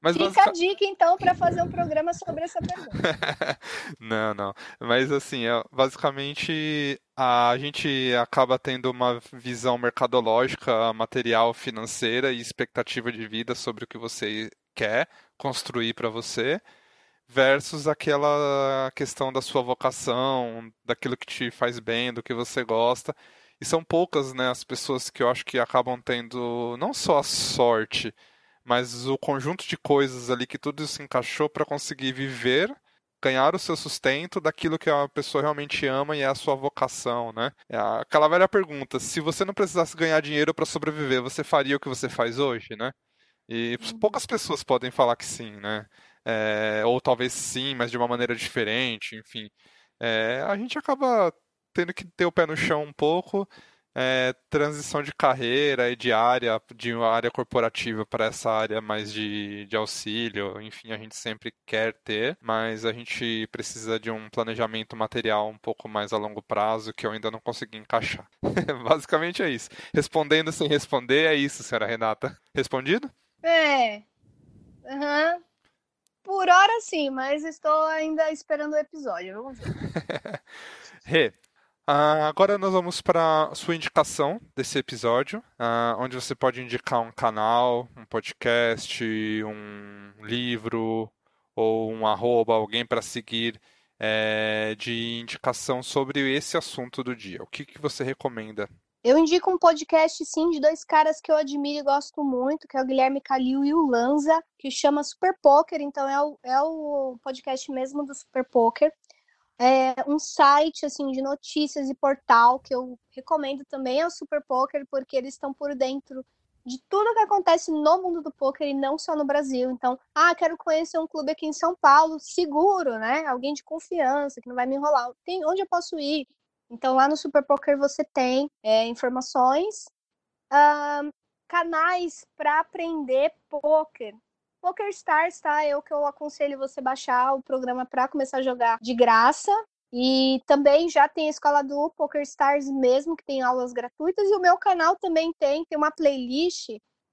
Mas Fica basic... a dica, então, para fazer um programa sobre essa pergunta. não, não. Mas, assim, é, basicamente, a gente acaba tendo uma visão mercadológica, material, financeira e expectativa de vida sobre o que você quer construir para você, versus aquela questão da sua vocação, daquilo que te faz bem, do que você gosta. E são poucas, né, as pessoas que eu acho que acabam tendo não só a sorte, mas o conjunto de coisas ali que tudo se encaixou para conseguir viver, ganhar o seu sustento daquilo que a pessoa realmente ama e é a sua vocação, né? É aquela velha pergunta: se você não precisasse ganhar dinheiro para sobreviver, você faria o que você faz hoje, né? E uhum. poucas pessoas podem falar que sim, né? É, ou talvez sim, mas de uma maneira diferente, enfim. É, a gente acaba tendo que ter o pé no chão um pouco é, transição de carreira e de área, de uma área corporativa para essa área mais de, de auxílio, enfim, a gente sempre quer ter, mas a gente precisa de um planejamento material um pouco mais a longo prazo que eu ainda não consegui encaixar. Basicamente é isso. Respondendo sem responder, é isso, senhora Renata. Respondido? É. Uhum. Por hora sim, mas estou ainda esperando o episódio. Vamos ver. Rê, Uh, agora nós vamos para sua indicação desse episódio, uh, onde você pode indicar um canal, um podcast, um livro ou um arroba, alguém para seguir é, de indicação sobre esse assunto do dia. O que, que você recomenda? Eu indico um podcast, sim, de dois caras que eu admiro e gosto muito, que é o Guilherme Calil e o Lanza, que chama Super Poker, então é o, é o podcast mesmo do Super Poker é, um site assim de notícias e portal que eu recomendo também é o Super Poker, porque eles estão por dentro de tudo que acontece no mundo do poker e não só no Brasil. Então, ah, quero conhecer um clube aqui em São Paulo, seguro, né? Alguém de confiança, que não vai me enrolar. Tem onde eu posso ir? Então, lá no Super Poker você tem é, informações, uh, canais para aprender poker. Poker Stars, tá? Eu que eu aconselho você baixar o programa para começar a jogar de graça. E também já tem a escola do Poker Stars mesmo, que tem aulas gratuitas. E o meu canal também tem, tem uma playlist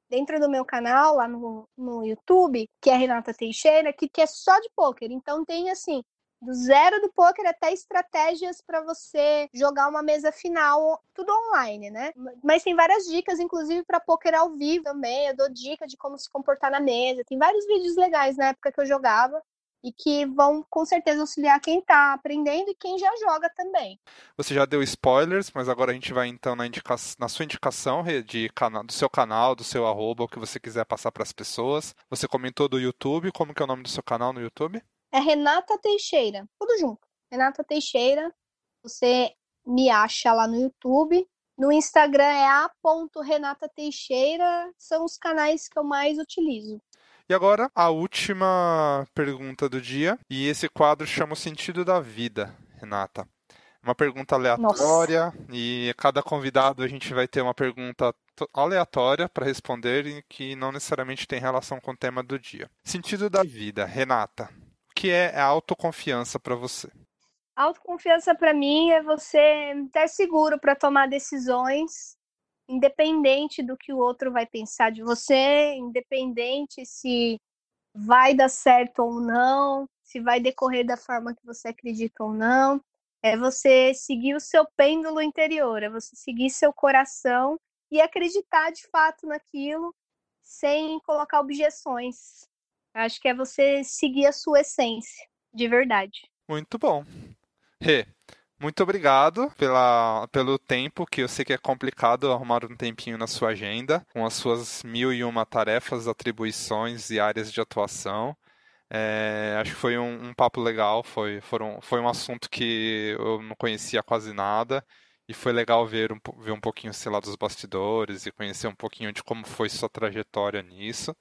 dentro do meu canal, lá no, no YouTube, que é Renata Teixeira, que, que é só de poker. Então tem assim, do zero do poker até estratégias para você jogar uma mesa final, tudo online, né? Mas tem várias dicas, inclusive para poker ao vivo também. Eu dou dica de como se comportar na mesa. Tem vários vídeos legais na época que eu jogava e que vão com certeza auxiliar quem está aprendendo e quem já joga também. Você já deu spoilers, mas agora a gente vai então na, indica... na sua indicação de cana... do seu canal, do seu arroba, o que você quiser passar para as pessoas. Você comentou do YouTube, como que é o nome do seu canal no YouTube? é Renata Teixeira, tudo junto. Renata Teixeira, você me acha lá no YouTube. No Instagram é a.renatateixeira, são os canais que eu mais utilizo. E agora, a última pergunta do dia, e esse quadro chama o sentido da vida, Renata. Uma pergunta aleatória, Nossa. e cada convidado a gente vai ter uma pergunta aleatória para responder e que não necessariamente tem relação com o tema do dia. Sentido da vida, Renata que é a autoconfiança para você? Autoconfiança para mim é você estar seguro para tomar decisões, independente do que o outro vai pensar de você, independente se vai dar certo ou não, se vai decorrer da forma que você acredita ou não. É você seguir o seu pêndulo interior, é você seguir seu coração e acreditar de fato naquilo sem colocar objeções. Acho que é você seguir a sua essência, de verdade. Muito bom. Rê, muito obrigado pela, pelo tempo, que eu sei que é complicado arrumar um tempinho na sua agenda, com as suas mil e uma tarefas, atribuições e áreas de atuação. É, acho que foi um, um, papo legal, foi, foram, foi um assunto que eu não conhecia quase nada e foi legal ver um, ver um pouquinho, sei lá, dos bastidores e conhecer um pouquinho de como foi sua trajetória nisso.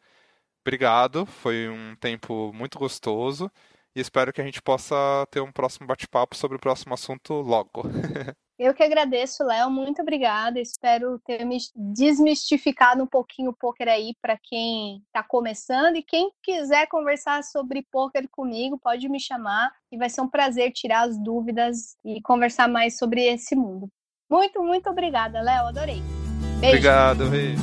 Obrigado, foi um tempo muito gostoso e espero que a gente possa ter um próximo bate-papo sobre o próximo assunto logo. Eu que agradeço, Léo. Muito obrigada. Espero ter me desmistificado um pouquinho o poker aí para quem está começando. E quem quiser conversar sobre poker comigo, pode me chamar. E vai ser um prazer tirar as dúvidas e conversar mais sobre esse mundo. Muito, muito obrigada, Léo. Adorei. Beijo. Obrigado, Rei.